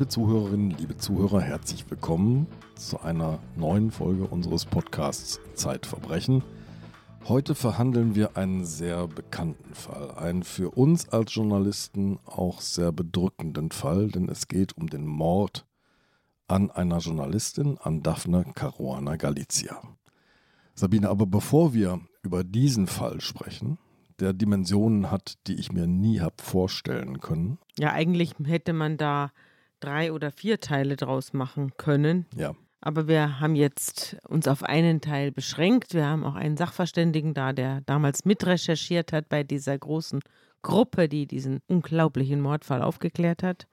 Liebe Zuhörerinnen, liebe Zuhörer, herzlich willkommen zu einer neuen Folge unseres Podcasts Zeitverbrechen. Heute verhandeln wir einen sehr bekannten Fall, einen für uns als Journalisten auch sehr bedrückenden Fall, denn es geht um den Mord an einer Journalistin, an Daphne Caruana Galizia. Sabine, aber bevor wir über diesen Fall sprechen, der Dimensionen hat, die ich mir nie habe vorstellen können. Ja, eigentlich hätte man da drei oder vier Teile draus machen können. Ja. Aber wir haben jetzt uns auf einen Teil beschränkt. Wir haben auch einen Sachverständigen da, der damals mitrecherchiert hat bei dieser großen Gruppe, die diesen unglaublichen Mordfall aufgeklärt hat.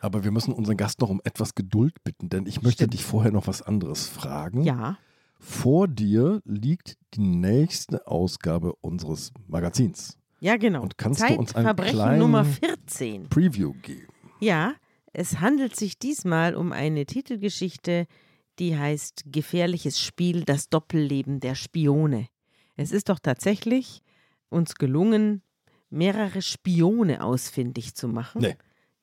Aber wir müssen unseren Gast noch um etwas Geduld bitten, denn ich möchte Stimmt. dich vorher noch was anderes fragen. Ja. Vor dir liegt die nächste Ausgabe unseres Magazins. Ja, genau. Und kannst du uns einen kleinen Nummer 14. Preview geben? Ja, es handelt sich diesmal um eine Titelgeschichte, die heißt Gefährliches Spiel, das Doppelleben der Spione. Es ist doch tatsächlich uns gelungen, mehrere Spione ausfindig zu machen. Nee.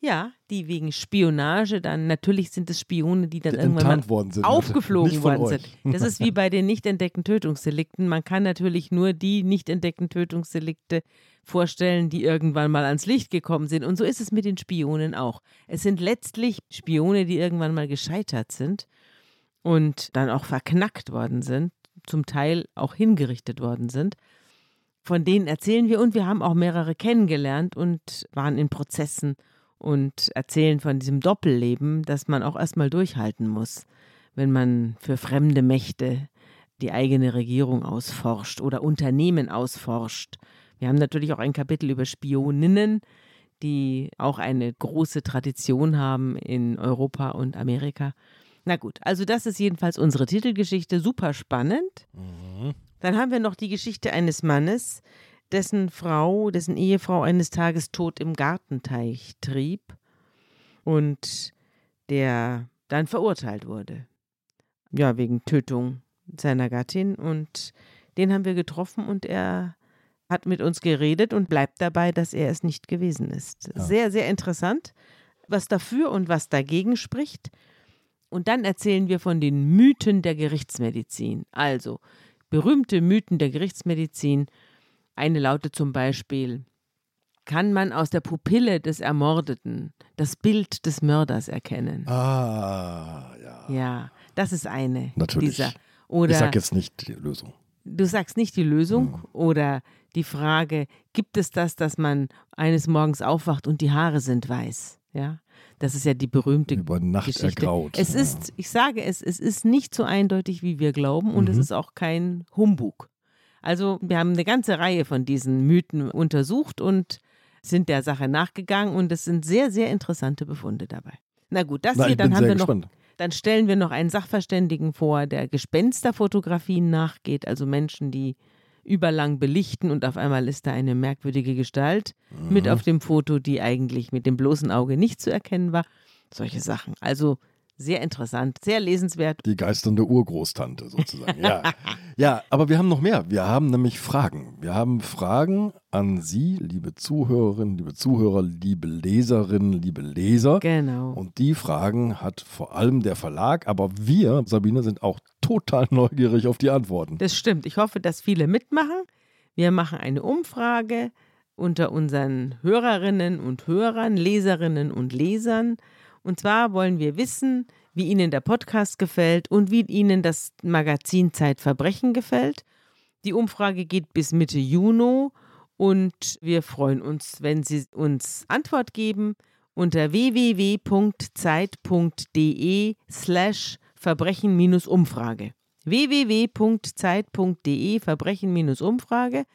Ja, die wegen Spionage dann, natürlich sind es Spione, die dann die irgendwann worden sind, aufgeflogen worden sind. Das ist wie bei den nicht entdeckten Tötungsdelikten. Man kann natürlich nur die nicht entdeckten Tötungsdelikte vorstellen, die irgendwann mal ans Licht gekommen sind. Und so ist es mit den Spionen auch. Es sind letztlich Spione, die irgendwann mal gescheitert sind und dann auch verknackt worden sind, zum Teil auch hingerichtet worden sind. Von denen erzählen wir und wir haben auch mehrere kennengelernt und waren in Prozessen und erzählen von diesem Doppelleben, das man auch erstmal durchhalten muss, wenn man für fremde Mächte die eigene Regierung ausforscht oder Unternehmen ausforscht. Wir haben natürlich auch ein Kapitel über Spioninnen, die auch eine große Tradition haben in Europa und Amerika. Na gut, also das ist jedenfalls unsere Titelgeschichte, super spannend. Mhm. Dann haben wir noch die Geschichte eines Mannes, dessen Frau, dessen Ehefrau eines Tages tot im Gartenteich trieb und der dann verurteilt wurde. Ja, wegen Tötung seiner Gattin und den haben wir getroffen und er hat mit uns geredet und bleibt dabei, dass er es nicht gewesen ist. Ja. Sehr, sehr interessant, was dafür und was dagegen spricht. Und dann erzählen wir von den Mythen der Gerichtsmedizin. Also berühmte Mythen der Gerichtsmedizin eine lautet zum Beispiel, kann man aus der Pupille des Ermordeten das Bild des Mörders erkennen? Ah, ja. Ja, das ist eine Natürlich. dieser. Oder ich sage jetzt nicht die Lösung. Du sagst nicht die Lösung hm. oder die Frage, gibt es das, dass man eines Morgens aufwacht und die Haare sind weiß? Ja, das ist ja die berühmte Über Nacht Geschichte. ergraut. Es ist, ich sage es, es ist nicht so eindeutig, wie wir glauben und mhm. es ist auch kein Humbug. Also wir haben eine ganze Reihe von diesen Mythen untersucht und sind der Sache nachgegangen und es sind sehr, sehr interessante Befunde dabei. Na gut, das Na, hier, dann haben wir gespannt. noch. Dann stellen wir noch einen Sachverständigen vor, der Gespensterfotografien nachgeht, also Menschen, die überlang belichten und auf einmal ist da eine merkwürdige Gestalt mhm. mit auf dem Foto, die eigentlich mit dem bloßen Auge nicht zu erkennen war. Solche Sachen. Also sehr interessant, sehr lesenswert. Die geisternde Urgroßtante sozusagen. Ja. ja, aber wir haben noch mehr. Wir haben nämlich Fragen. Wir haben Fragen an Sie, liebe Zuhörerinnen, liebe Zuhörer, liebe Leserinnen, liebe Leser. Genau. Und die Fragen hat vor allem der Verlag, aber wir, Sabine, sind auch total neugierig auf die Antworten. Das stimmt. Ich hoffe, dass viele mitmachen. Wir machen eine Umfrage unter unseren Hörerinnen und Hörern, Leserinnen und Lesern. Und zwar wollen wir wissen, wie Ihnen der Podcast gefällt und wie Ihnen das Magazin Zeitverbrechen gefällt. Die Umfrage geht bis Mitte Juni und wir freuen uns, wenn Sie uns Antwort geben unter www.zeit.de slash Verbrechen-Umfrage. www.zeit.de Verbrechen-Umfrage.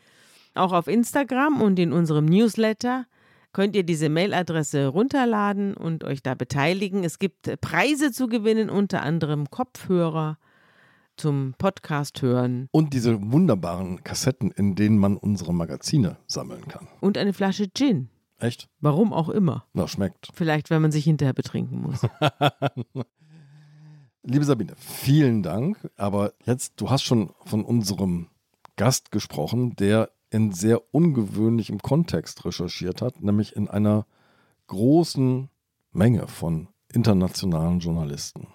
Auch auf Instagram und in unserem Newsletter könnt ihr diese Mailadresse runterladen und euch da beteiligen. Es gibt Preise zu gewinnen, unter anderem Kopfhörer zum Podcast hören. Und diese wunderbaren Kassetten, in denen man unsere Magazine sammeln kann. Und eine Flasche Gin. Echt? Warum auch immer. Na, schmeckt. Vielleicht, wenn man sich hinterher betrinken muss. Liebe Sabine, vielen Dank. Aber jetzt, du hast schon von unserem Gast gesprochen, der in sehr ungewöhnlichem Kontext recherchiert hat, nämlich in einer großen Menge von internationalen Journalisten.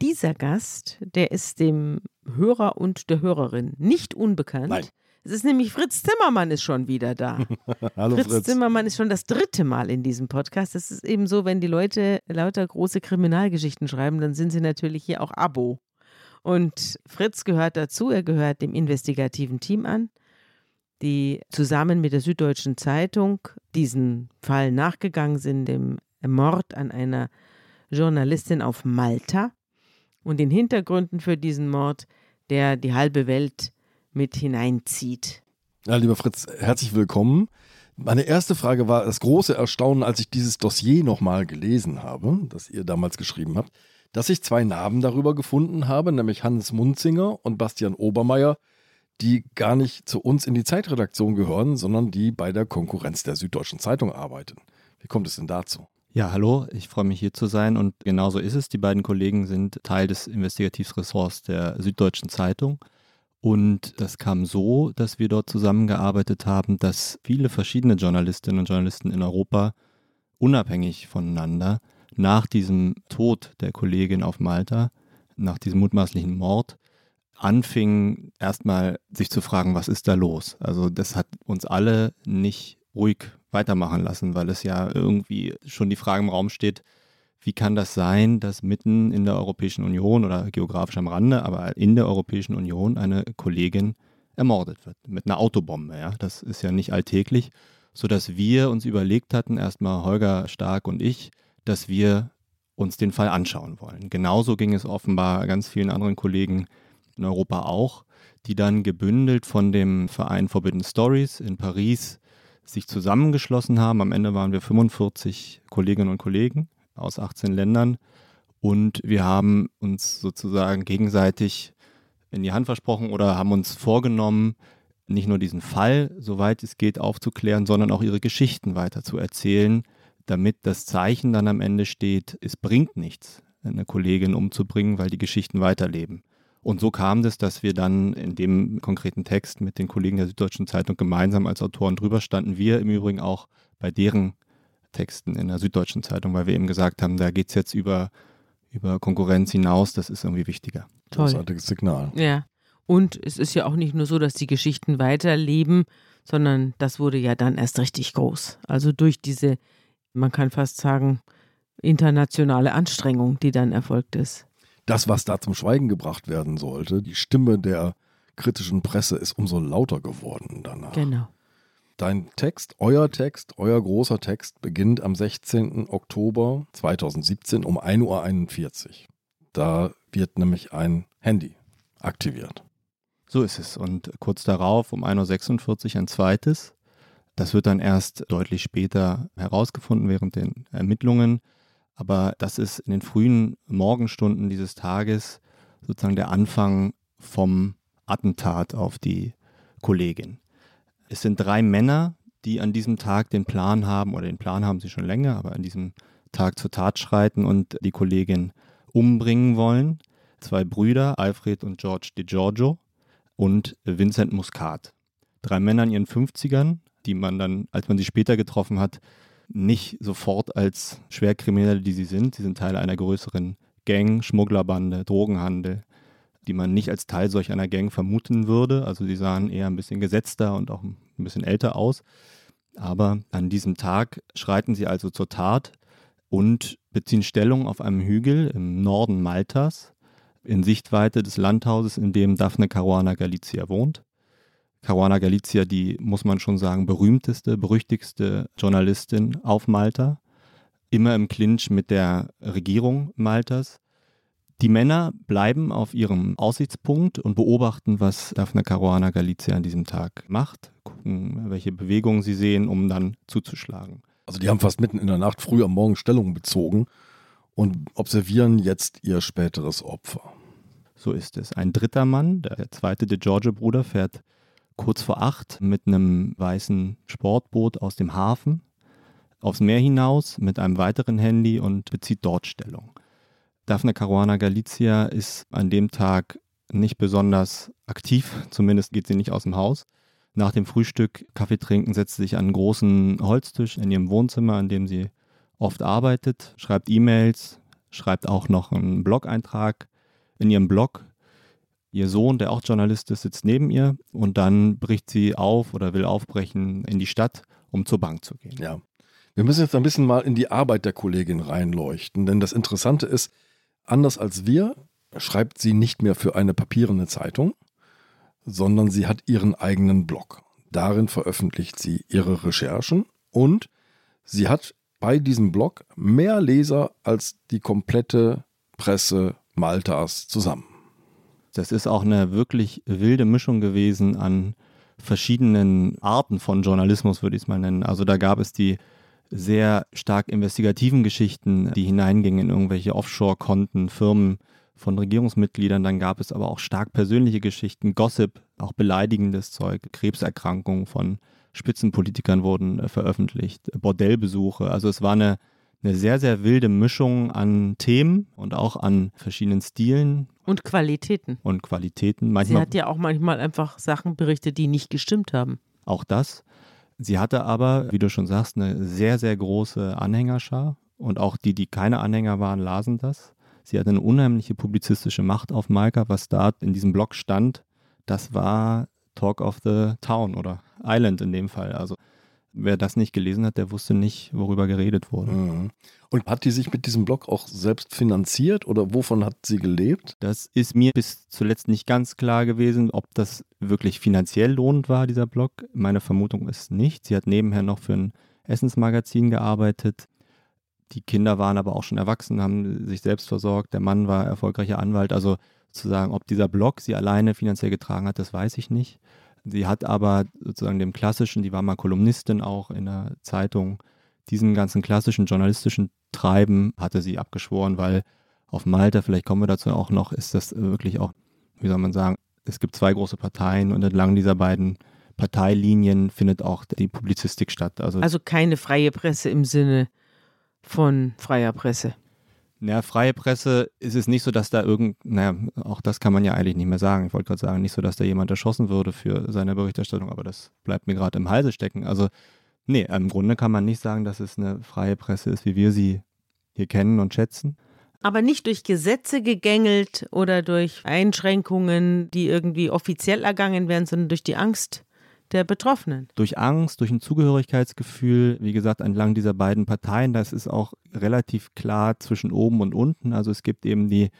Dieser Gast, der ist dem Hörer und der Hörerin nicht unbekannt. Nein. Es ist nämlich Fritz Zimmermann ist schon wieder da. Hallo Fritz, Fritz. Zimmermann ist schon das dritte Mal in diesem Podcast. Das ist eben so, wenn die Leute lauter große Kriminalgeschichten schreiben, dann sind sie natürlich hier auch Abo. Und Fritz gehört dazu, er gehört dem investigativen Team an, die zusammen mit der Süddeutschen Zeitung diesen Fall nachgegangen sind, dem Mord an einer Journalistin auf Malta und den Hintergründen für diesen Mord, der die halbe Welt mit hineinzieht. Ja, lieber Fritz, herzlich willkommen. Meine erste Frage war das große Erstaunen, als ich dieses Dossier nochmal gelesen habe, das ihr damals geschrieben habt, dass ich zwei Namen darüber gefunden habe, nämlich Hannes Munzinger und Bastian Obermeier, die gar nicht zu uns in die Zeitredaktion gehören, sondern die bei der Konkurrenz der Süddeutschen Zeitung arbeiten. Wie kommt es denn dazu? Ja, hallo, ich freue mich hier zu sein und genauso ist es. Die beiden Kollegen sind Teil des Investigativressorts der Süddeutschen Zeitung. Und das kam so, dass wir dort zusammengearbeitet haben, dass viele verschiedene Journalistinnen und Journalisten in Europa unabhängig voneinander nach diesem Tod der Kollegin auf Malta, nach diesem mutmaßlichen Mord, anfingen erstmal sich zu fragen, was ist da los? Also das hat uns alle nicht ruhig weitermachen lassen, weil es ja irgendwie schon die Frage im Raum steht, wie kann das sein, dass mitten in der Europäischen Union oder geografisch am Rande, aber in der Europäischen Union eine Kollegin ermordet wird mit einer Autobombe? Ja? Das ist ja nicht alltäglich, sodass wir uns überlegt hatten, erstmal Holger Stark und ich, dass wir uns den Fall anschauen wollen. Genauso ging es offenbar ganz vielen anderen Kollegen in Europa auch, die dann gebündelt von dem Verein Forbidden Stories in Paris sich zusammengeschlossen haben. Am Ende waren wir 45 Kolleginnen und Kollegen aus 18 Ländern und wir haben uns sozusagen gegenseitig in die Hand versprochen oder haben uns vorgenommen, nicht nur diesen Fall, soweit es geht, aufzuklären, sondern auch ihre Geschichten weiter zu erzählen, damit das Zeichen dann am Ende steht, es bringt nichts, eine Kollegin umzubringen, weil die Geschichten weiterleben. Und so kam es, dass wir dann in dem konkreten Text mit den Kollegen der Süddeutschen Zeitung gemeinsam als Autoren drüber standen. Wir im Übrigen auch bei deren Texten in der Süddeutschen Zeitung, weil wir eben gesagt haben, da geht es jetzt über, über Konkurrenz hinaus, das ist irgendwie wichtiger. Toll. Großartiges Signal. Ja. Und es ist ja auch nicht nur so, dass die Geschichten weiterleben, sondern das wurde ja dann erst richtig groß. Also durch diese, man kann fast sagen, internationale Anstrengung, die dann erfolgt ist. Das, was da zum Schweigen gebracht werden sollte, die Stimme der kritischen Presse ist umso lauter geworden danach. Genau. Dein Text, euer Text, euer großer Text beginnt am 16. Oktober 2017 um 1.41 Uhr. Da wird nämlich ein Handy aktiviert. So ist es. Und kurz darauf um 1.46 Uhr ein zweites. Das wird dann erst deutlich später herausgefunden während den Ermittlungen. Aber das ist in den frühen Morgenstunden dieses Tages sozusagen der Anfang vom Attentat auf die Kollegin. Es sind drei Männer, die an diesem Tag den Plan haben, oder den Plan haben sie schon länger, aber an diesem Tag zur Tat schreiten und die Kollegin umbringen wollen. Zwei Brüder, Alfred und George DiGiorgio und Vincent Muscat. Drei Männer in ihren 50ern, die man dann, als man sie später getroffen hat, nicht sofort als Schwerkriminelle, die sie sind. Sie sind Teil einer größeren Gang, Schmugglerbande, Drogenhandel, die man nicht als Teil solch einer Gang vermuten würde. Also sie sahen eher ein bisschen gesetzter und auch ein bisschen älter aus. Aber an diesem Tag schreiten sie also zur Tat und beziehen Stellung auf einem Hügel im Norden Maltas in Sichtweite des Landhauses, in dem Daphne Caruana Galizia wohnt. Caruana Galizia, die muss man schon sagen, berühmteste, berüchtigste Journalistin auf Malta, immer im Clinch mit der Regierung Maltas. Die Männer bleiben auf ihrem Aussichtspunkt und beobachten, was Daphne Caruana Galizia an diesem Tag macht, gucken, welche Bewegungen sie sehen, um dann zuzuschlagen. Also die haben fast mitten in der Nacht früh am Morgen Stellung bezogen und observieren jetzt ihr späteres Opfer. So ist es. Ein dritter Mann, der zweite De Giorgio-Bruder, fährt kurz vor acht mit einem weißen Sportboot aus dem Hafen aufs Meer hinaus mit einem weiteren Handy und bezieht dort Stellung. Daphne Caruana Galizia ist an dem Tag nicht besonders aktiv, zumindest geht sie nicht aus dem Haus. Nach dem Frühstück, Kaffee trinken, setzt sie sich an einen großen Holztisch in ihrem Wohnzimmer, an dem sie oft arbeitet, schreibt E-Mails, schreibt auch noch einen Blog-Eintrag in ihrem Blog. Ihr Sohn, der auch Journalist ist, sitzt neben ihr und dann bricht sie auf oder will aufbrechen in die Stadt, um zur Bank zu gehen. Ja. Wir müssen jetzt ein bisschen mal in die Arbeit der Kollegin reinleuchten, denn das Interessante ist, anders als wir schreibt sie nicht mehr für eine papierende Zeitung, sondern sie hat ihren eigenen Blog. Darin veröffentlicht sie ihre Recherchen und sie hat bei diesem Blog mehr Leser als die komplette Presse Maltas zusammen. Das ist auch eine wirklich wilde Mischung gewesen an verschiedenen Arten von Journalismus, würde ich es mal nennen. Also da gab es die sehr stark investigativen Geschichten, die hineingingen in irgendwelche Offshore-Konten, Firmen von Regierungsmitgliedern. Dann gab es aber auch stark persönliche Geschichten, Gossip, auch beleidigendes Zeug, Krebserkrankungen von Spitzenpolitikern wurden äh, veröffentlicht, Bordellbesuche. Also es war eine, eine sehr, sehr wilde Mischung an Themen und auch an verschiedenen Stilen. Und Qualitäten. Und Qualitäten. Manchmal, Sie hat ja auch manchmal einfach Sachen berichtet, die nicht gestimmt haben. Auch das. Sie hatte aber, wie du schon sagst, eine sehr, sehr große Anhängerschar. Und auch die, die keine Anhänger waren, lasen das. Sie hatte eine unheimliche publizistische Macht auf Malka, was da in diesem Blog stand. Das war Talk of the Town oder Island in dem Fall. Also wer das nicht gelesen hat, der wusste nicht, worüber geredet wurde. Mhm. Und hat die sich mit diesem Blog auch selbst finanziert oder wovon hat sie gelebt? Das ist mir bis zuletzt nicht ganz klar gewesen, ob das wirklich finanziell lohnend war, dieser Blog. Meine Vermutung ist nicht. Sie hat nebenher noch für ein Essensmagazin gearbeitet. Die Kinder waren aber auch schon erwachsen, haben sich selbst versorgt. Der Mann war erfolgreicher Anwalt. Also zu sagen, ob dieser Blog sie alleine finanziell getragen hat, das weiß ich nicht. Sie hat aber sozusagen dem klassischen, die war mal Kolumnistin auch in der Zeitung, diesen ganzen klassischen journalistischen Treiben hatte sie abgeschworen, weil auf Malta, vielleicht kommen wir dazu auch noch, ist das wirklich auch, wie soll man sagen, es gibt zwei große Parteien und entlang dieser beiden Parteilinien findet auch die Publizistik statt. Also, also keine freie Presse im Sinne von freier Presse. Ja, freie Presse ist es nicht so, dass da irgend, naja, auch das kann man ja eigentlich nicht mehr sagen. Ich wollte gerade sagen, nicht so, dass da jemand erschossen würde für seine Berichterstattung, aber das bleibt mir gerade im Halse stecken. Also, nee, im Grunde kann man nicht sagen, dass es eine freie Presse ist, wie wir sie hier kennen und schätzen. Aber nicht durch Gesetze gegängelt oder durch Einschränkungen, die irgendwie offiziell ergangen werden, sondern durch die Angst der Betroffenen. Durch Angst, durch ein Zugehörigkeitsgefühl, wie gesagt, entlang dieser beiden Parteien, das ist auch relativ klar zwischen oben und unten. Also es gibt eben die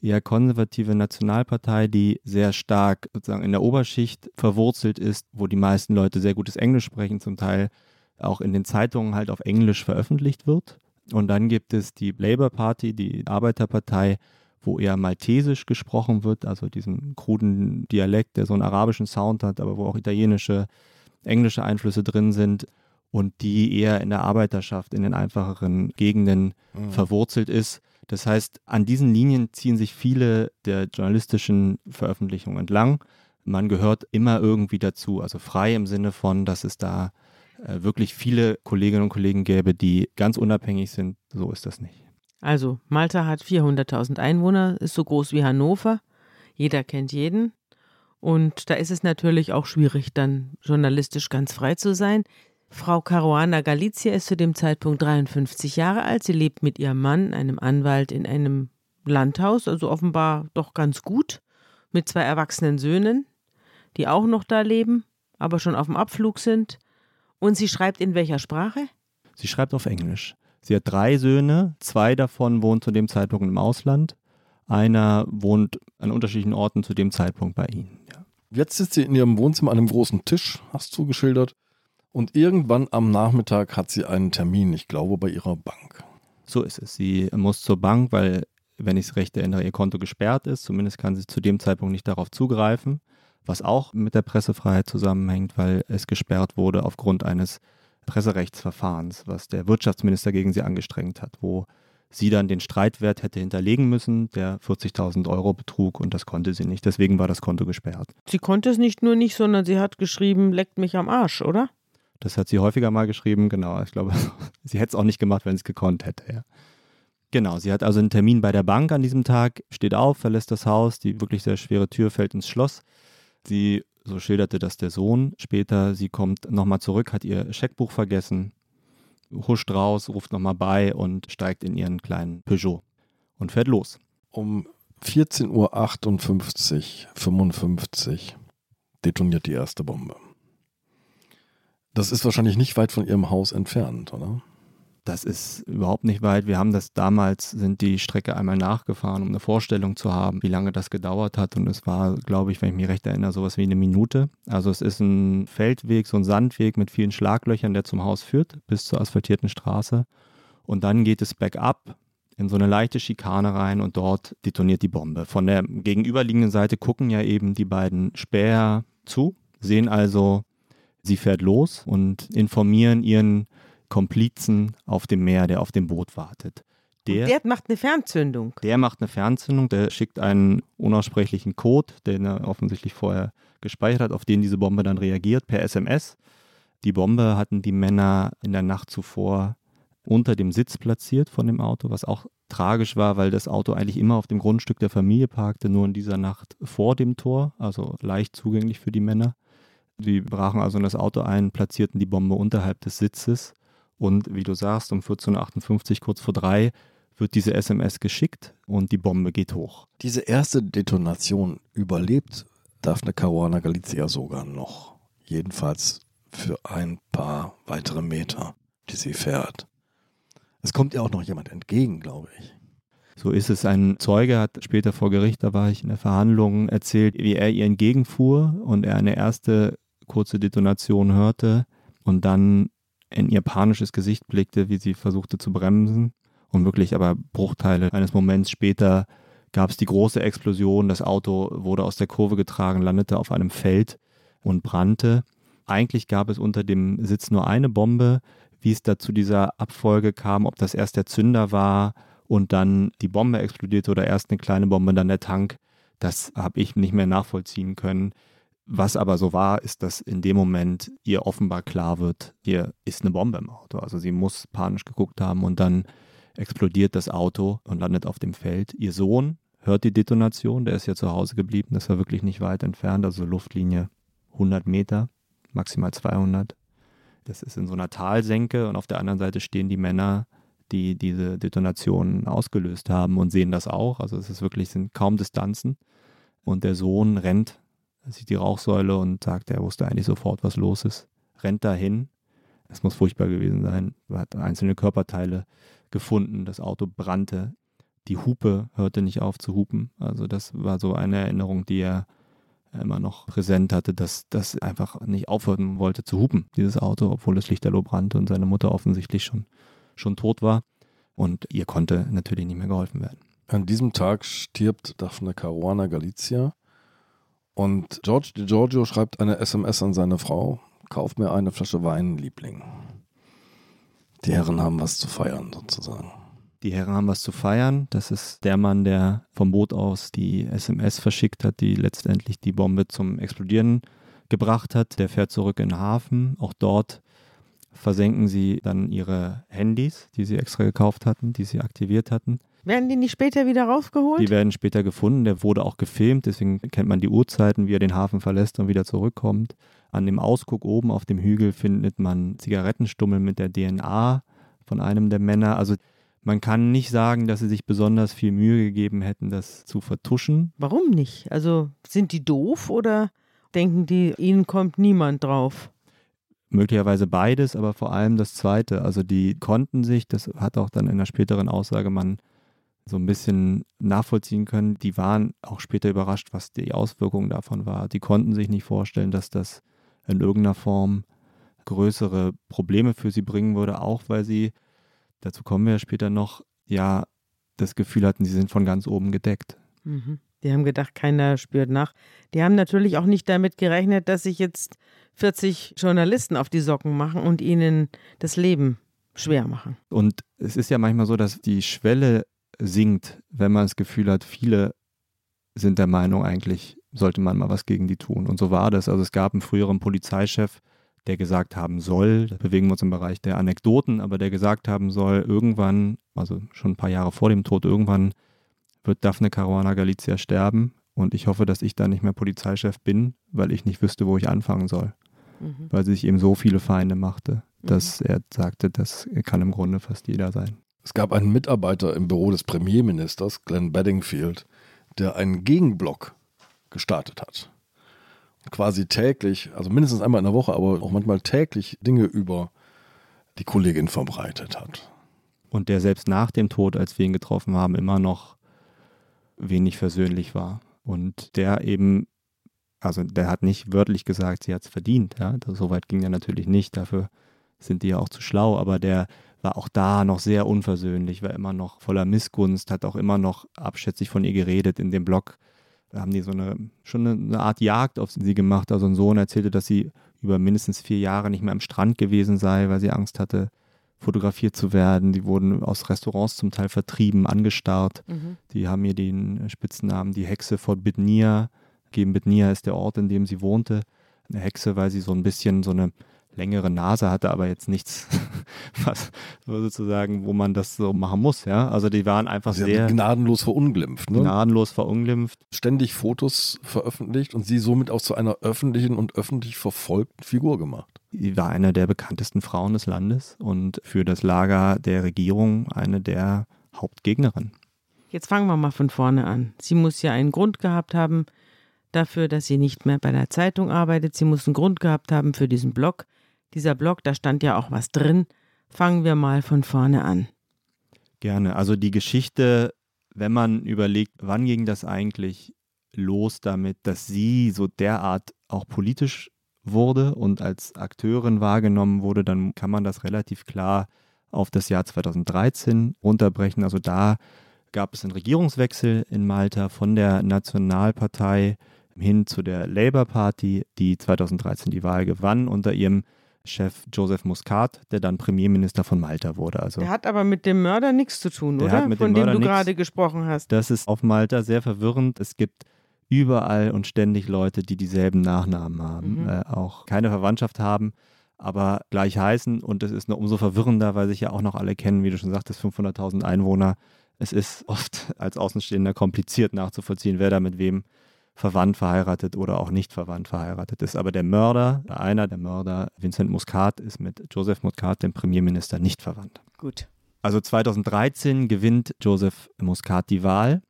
eher konservative Nationalpartei, die sehr stark sozusagen in der Oberschicht verwurzelt ist, wo die meisten Leute sehr gutes Englisch sprechen, zum Teil auch in den Zeitungen halt auf Englisch veröffentlicht wird. Und dann gibt es die Labour Party, die Arbeiterpartei, wo eher maltesisch gesprochen wird, also diesen kruden Dialekt, der so einen arabischen Sound hat, aber wo auch italienische, englische Einflüsse drin sind und die eher in der Arbeiterschaft, in den einfacheren Gegenden mhm. verwurzelt ist. Das heißt, an diesen Linien ziehen sich viele der journalistischen Veröffentlichungen entlang. Man gehört immer irgendwie dazu, also frei im Sinne von, dass es da äh, wirklich viele Kolleginnen und Kollegen gäbe, die ganz unabhängig sind. So ist das nicht. Also, Malta hat 400.000 Einwohner, ist so groß wie Hannover. Jeder kennt jeden. Und da ist es natürlich auch schwierig, dann journalistisch ganz frei zu sein. Frau Caruana Galizia ist zu dem Zeitpunkt 53 Jahre alt. Sie lebt mit ihrem Mann, einem Anwalt, in einem Landhaus, also offenbar doch ganz gut, mit zwei erwachsenen Söhnen, die auch noch da leben, aber schon auf dem Abflug sind. Und sie schreibt in welcher Sprache? Sie schreibt auf Englisch. Sie hat drei Söhne, zwei davon wohnen zu dem Zeitpunkt im Ausland. Einer wohnt an unterschiedlichen Orten zu dem Zeitpunkt bei ihnen. Ja. Jetzt sitzt sie in ihrem Wohnzimmer an einem großen Tisch, hast du geschildert. Und irgendwann am Nachmittag hat sie einen Termin, ich glaube, bei ihrer Bank. So ist es. Sie muss zur Bank, weil, wenn ich es recht erinnere, ihr Konto gesperrt ist. Zumindest kann sie zu dem Zeitpunkt nicht darauf zugreifen, was auch mit der Pressefreiheit zusammenhängt, weil es gesperrt wurde aufgrund eines Presserechtsverfahrens, was der Wirtschaftsminister gegen sie angestrengt hat, wo sie dann den Streitwert hätte hinterlegen müssen, der 40.000 Euro betrug und das konnte sie nicht. Deswegen war das Konto gesperrt. Sie konnte es nicht nur nicht, sondern sie hat geschrieben, leckt mich am Arsch, oder? Das hat sie häufiger mal geschrieben, genau. Ich glaube, sie hätte es auch nicht gemacht, wenn sie es gekonnt hätte, ja. Genau, sie hat also einen Termin bei der Bank an diesem Tag, steht auf, verlässt das Haus, die wirklich sehr schwere Tür fällt ins Schloss. Sie so schilderte das der Sohn. Später, sie kommt nochmal zurück, hat ihr Scheckbuch vergessen, huscht raus, ruft nochmal bei und steigt in ihren kleinen Peugeot. und fährt los. Um 14.58 Uhr, 55 detoniert die erste Bombe. Das ist wahrscheinlich nicht weit von Ihrem Haus entfernt, oder? Das ist überhaupt nicht weit. Wir haben das damals, sind die Strecke einmal nachgefahren, um eine Vorstellung zu haben, wie lange das gedauert hat. Und es war, glaube ich, wenn ich mich recht erinnere, sowas wie eine Minute. Also es ist ein Feldweg, so ein Sandweg mit vielen Schlaglöchern, der zum Haus führt, bis zur asphaltierten Straße. Und dann geht es bergab in so eine leichte Schikane rein und dort detoniert die Bombe. Von der gegenüberliegenden Seite gucken ja eben die beiden Späher zu, sehen also, sie fährt los und informieren ihren Komplizen auf dem Meer, der auf dem Boot wartet. Der, der, macht eine Fernzündung. Der macht eine Fernzündung, der schickt einen unaussprechlichen Code, den er offensichtlich vorher gespeichert hat, auf den diese Bombe dann reagiert per SMS. Die Bombe hatten die Männer in der Nacht zuvor unter dem Sitz platziert von dem Auto, was auch tragisch war, weil das Auto eigentlich immer auf dem Grundstück der Familie parkte, nur in dieser Nacht vor dem Tor, also leicht zugänglich für die Männer. Sie brachen also in das Auto ein, platzierten die Bombe unterhalb des Sitzes und wie du sagst, um 14.58 Uhr, kurz vor drei, wird diese SMS geschickt und die Bombe geht hoch. Diese erste Detonation überlebt Daphne Caruana Galizia sogar noch. Jedenfalls für ein paar weitere Meter, die sie fährt. Es kommt ihr auch noch jemand entgegen, glaube ich. So ist es. Ein Zeuge hat später vor Gericht, da war ich in der Verhandlung, erzählt, wie er ihr entgegenfuhr und er eine erste kurze Detonation hörte und dann in ihr panisches Gesicht blickte, wie sie versuchte zu bremsen. Und wirklich aber Bruchteile eines Moments später gab es die große Explosion. Das Auto wurde aus der Kurve getragen, landete auf einem Feld und brannte. Eigentlich gab es unter dem Sitz nur eine Bombe. Wie es da zu dieser Abfolge kam, ob das erst der Zünder war und dann die Bombe explodierte oder erst eine kleine Bombe, dann der Tank, das habe ich nicht mehr nachvollziehen können. Was aber so war, ist, dass in dem Moment ihr offenbar klar wird, hier ist eine Bombe im Auto. Also sie muss panisch geguckt haben und dann explodiert das Auto und landet auf dem Feld. Ihr Sohn hört die Detonation, der ist ja zu Hause geblieben, das war wirklich nicht weit entfernt, also Luftlinie 100 Meter, maximal 200. Das ist in so einer Talsenke und auf der anderen Seite stehen die Männer, die diese Detonation ausgelöst haben und sehen das auch. Also es ist wirklich, sind kaum Distanzen. Und der Sohn rennt sieht die Rauchsäule und sagt, er wusste eigentlich sofort, was los ist. Rennt dahin. Es muss furchtbar gewesen sein. Er hat einzelne Körperteile gefunden. Das Auto brannte. Die Hupe hörte nicht auf zu hupen. Also das war so eine Erinnerung, die er immer noch präsent hatte, dass das einfach nicht aufhören wollte zu hupen, dieses Auto, obwohl es lichterloh brannte und seine Mutter offensichtlich schon, schon tot war. Und ihr konnte natürlich nicht mehr geholfen werden. An diesem Tag stirbt Daphne Caruana Galizia. Und George DiGiorgio schreibt eine SMS an seine Frau: Kauf mir eine Flasche Wein, Liebling. Die Herren haben was zu feiern, sozusagen. Die Herren haben was zu feiern. Das ist der Mann, der vom Boot aus die SMS verschickt hat, die letztendlich die Bombe zum Explodieren gebracht hat. Der fährt zurück in den Hafen. Auch dort versenken sie dann ihre Handys, die sie extra gekauft hatten, die sie aktiviert hatten. Werden die nicht später wieder rausgeholt? Die werden später gefunden. Der wurde auch gefilmt, deswegen kennt man die Uhrzeiten, wie er den Hafen verlässt und wieder zurückkommt. An dem Ausguck oben auf dem Hügel findet man Zigarettenstummel mit der DNA von einem der Männer. Also man kann nicht sagen, dass sie sich besonders viel Mühe gegeben hätten, das zu vertuschen. Warum nicht? Also sind die doof oder denken die, ihnen kommt niemand drauf? Möglicherweise beides, aber vor allem das Zweite. Also die konnten sich, das hat auch dann in der späteren Aussage man so ein bisschen nachvollziehen können. Die waren auch später überrascht, was die Auswirkung davon war. Die konnten sich nicht vorstellen, dass das in irgendeiner Form größere Probleme für sie bringen würde, auch weil sie, dazu kommen wir ja später noch, ja das Gefühl hatten, sie sind von ganz oben gedeckt. Mhm. Die haben gedacht, keiner spürt nach. Die haben natürlich auch nicht damit gerechnet, dass sich jetzt 40 Journalisten auf die Socken machen und ihnen das Leben schwer machen. Und es ist ja manchmal so, dass die Schwelle sinkt, wenn man das Gefühl hat, viele sind der Meinung, eigentlich sollte man mal was gegen die tun. Und so war das. Also es gab einen früheren Polizeichef, der gesagt haben soll, da bewegen wir uns im Bereich der Anekdoten, aber der gesagt haben soll, irgendwann, also schon ein paar Jahre vor dem Tod, irgendwann wird Daphne Caruana Galizia sterben. Und ich hoffe, dass ich da nicht mehr Polizeichef bin, weil ich nicht wüsste, wo ich anfangen soll. Mhm. Weil sie sich eben so viele Feinde machte, dass mhm. er sagte, das kann im Grunde fast jeder sein. Es gab einen Mitarbeiter im Büro des Premierministers, Glenn Bedingfield, der einen Gegenblock gestartet hat. Quasi täglich, also mindestens einmal in der Woche, aber auch manchmal täglich Dinge über die Kollegin verbreitet hat. Und der selbst nach dem Tod, als wir ihn getroffen haben, immer noch wenig versöhnlich war. Und der eben, also der hat nicht wörtlich gesagt, sie hat es verdient. Ja? Soweit ging er natürlich nicht. Dafür sind die ja auch zu schlau. Aber der war auch da noch sehr unversöhnlich, war immer noch voller Missgunst, hat auch immer noch abschätzig von ihr geredet in dem Blog. Da haben die so eine, schon eine Art Jagd auf sie gemacht. Also ein Sohn erzählte, dass sie über mindestens vier Jahre nicht mehr am Strand gewesen sei, weil sie Angst hatte, fotografiert zu werden. Die wurden aus Restaurants zum Teil vertrieben, angestarrt. Mhm. Die haben ihr den Spitznamen die Hexe von Bitnia gegeben. Bitnia ist der Ort, in dem sie wohnte. Eine Hexe, weil sie so ein bisschen so eine längere Nase hatte, aber jetzt nichts, was sozusagen, wo man das so machen muss, ja. Also die waren einfach sie sehr gnadenlos verunglimpft, ne? Gnadenlos verunglimpft. Ständig Fotos veröffentlicht und sie somit auch zu einer öffentlichen und öffentlich verfolgten Figur gemacht. Sie war eine der bekanntesten Frauen des Landes und für das Lager der Regierung eine der Hauptgegnerinnen. Jetzt fangen wir mal von vorne an. Sie muss ja einen Grund gehabt haben dafür, dass sie nicht mehr bei der Zeitung arbeitet. Sie muss einen Grund gehabt haben für diesen Blog. Dieser Blog, da stand ja auch was drin. Fangen wir mal von vorne an. Gerne. Also die Geschichte, wenn man überlegt, wann ging das eigentlich los damit, dass sie so derart auch politisch wurde und als Akteurin wahrgenommen wurde, dann kann man das relativ klar auf das Jahr 2013 runterbrechen. Also da gab es einen Regierungswechsel in Malta von der Nationalpartei hin zu der Labour Party, die 2013 die Wahl gewann unter ihrem Chef Joseph Muscat, der dann Premierminister von Malta wurde. Also der hat aber mit dem Mörder nichts zu tun, oder? Von dem, dem du gerade gesprochen hast. Das ist auf Malta sehr verwirrend. Es gibt überall und ständig Leute, die dieselben Nachnamen haben, mhm. äh, auch keine Verwandtschaft haben, aber gleich heißen. Und es ist nur umso verwirrender, weil sich ja auch noch alle kennen, wie du schon sagtest, 500.000 Einwohner. Es ist oft als Außenstehender kompliziert nachzuvollziehen, wer da mit wem verwandt, verheiratet oder auch nicht verwandt, verheiratet ist. Aber der Mörder, einer der Mörder, Vincent Muscat, ist mit Joseph Muscat, dem Premierminister, nicht verwandt. Gut. Also 2013 gewinnt Joseph Muscat die Wahl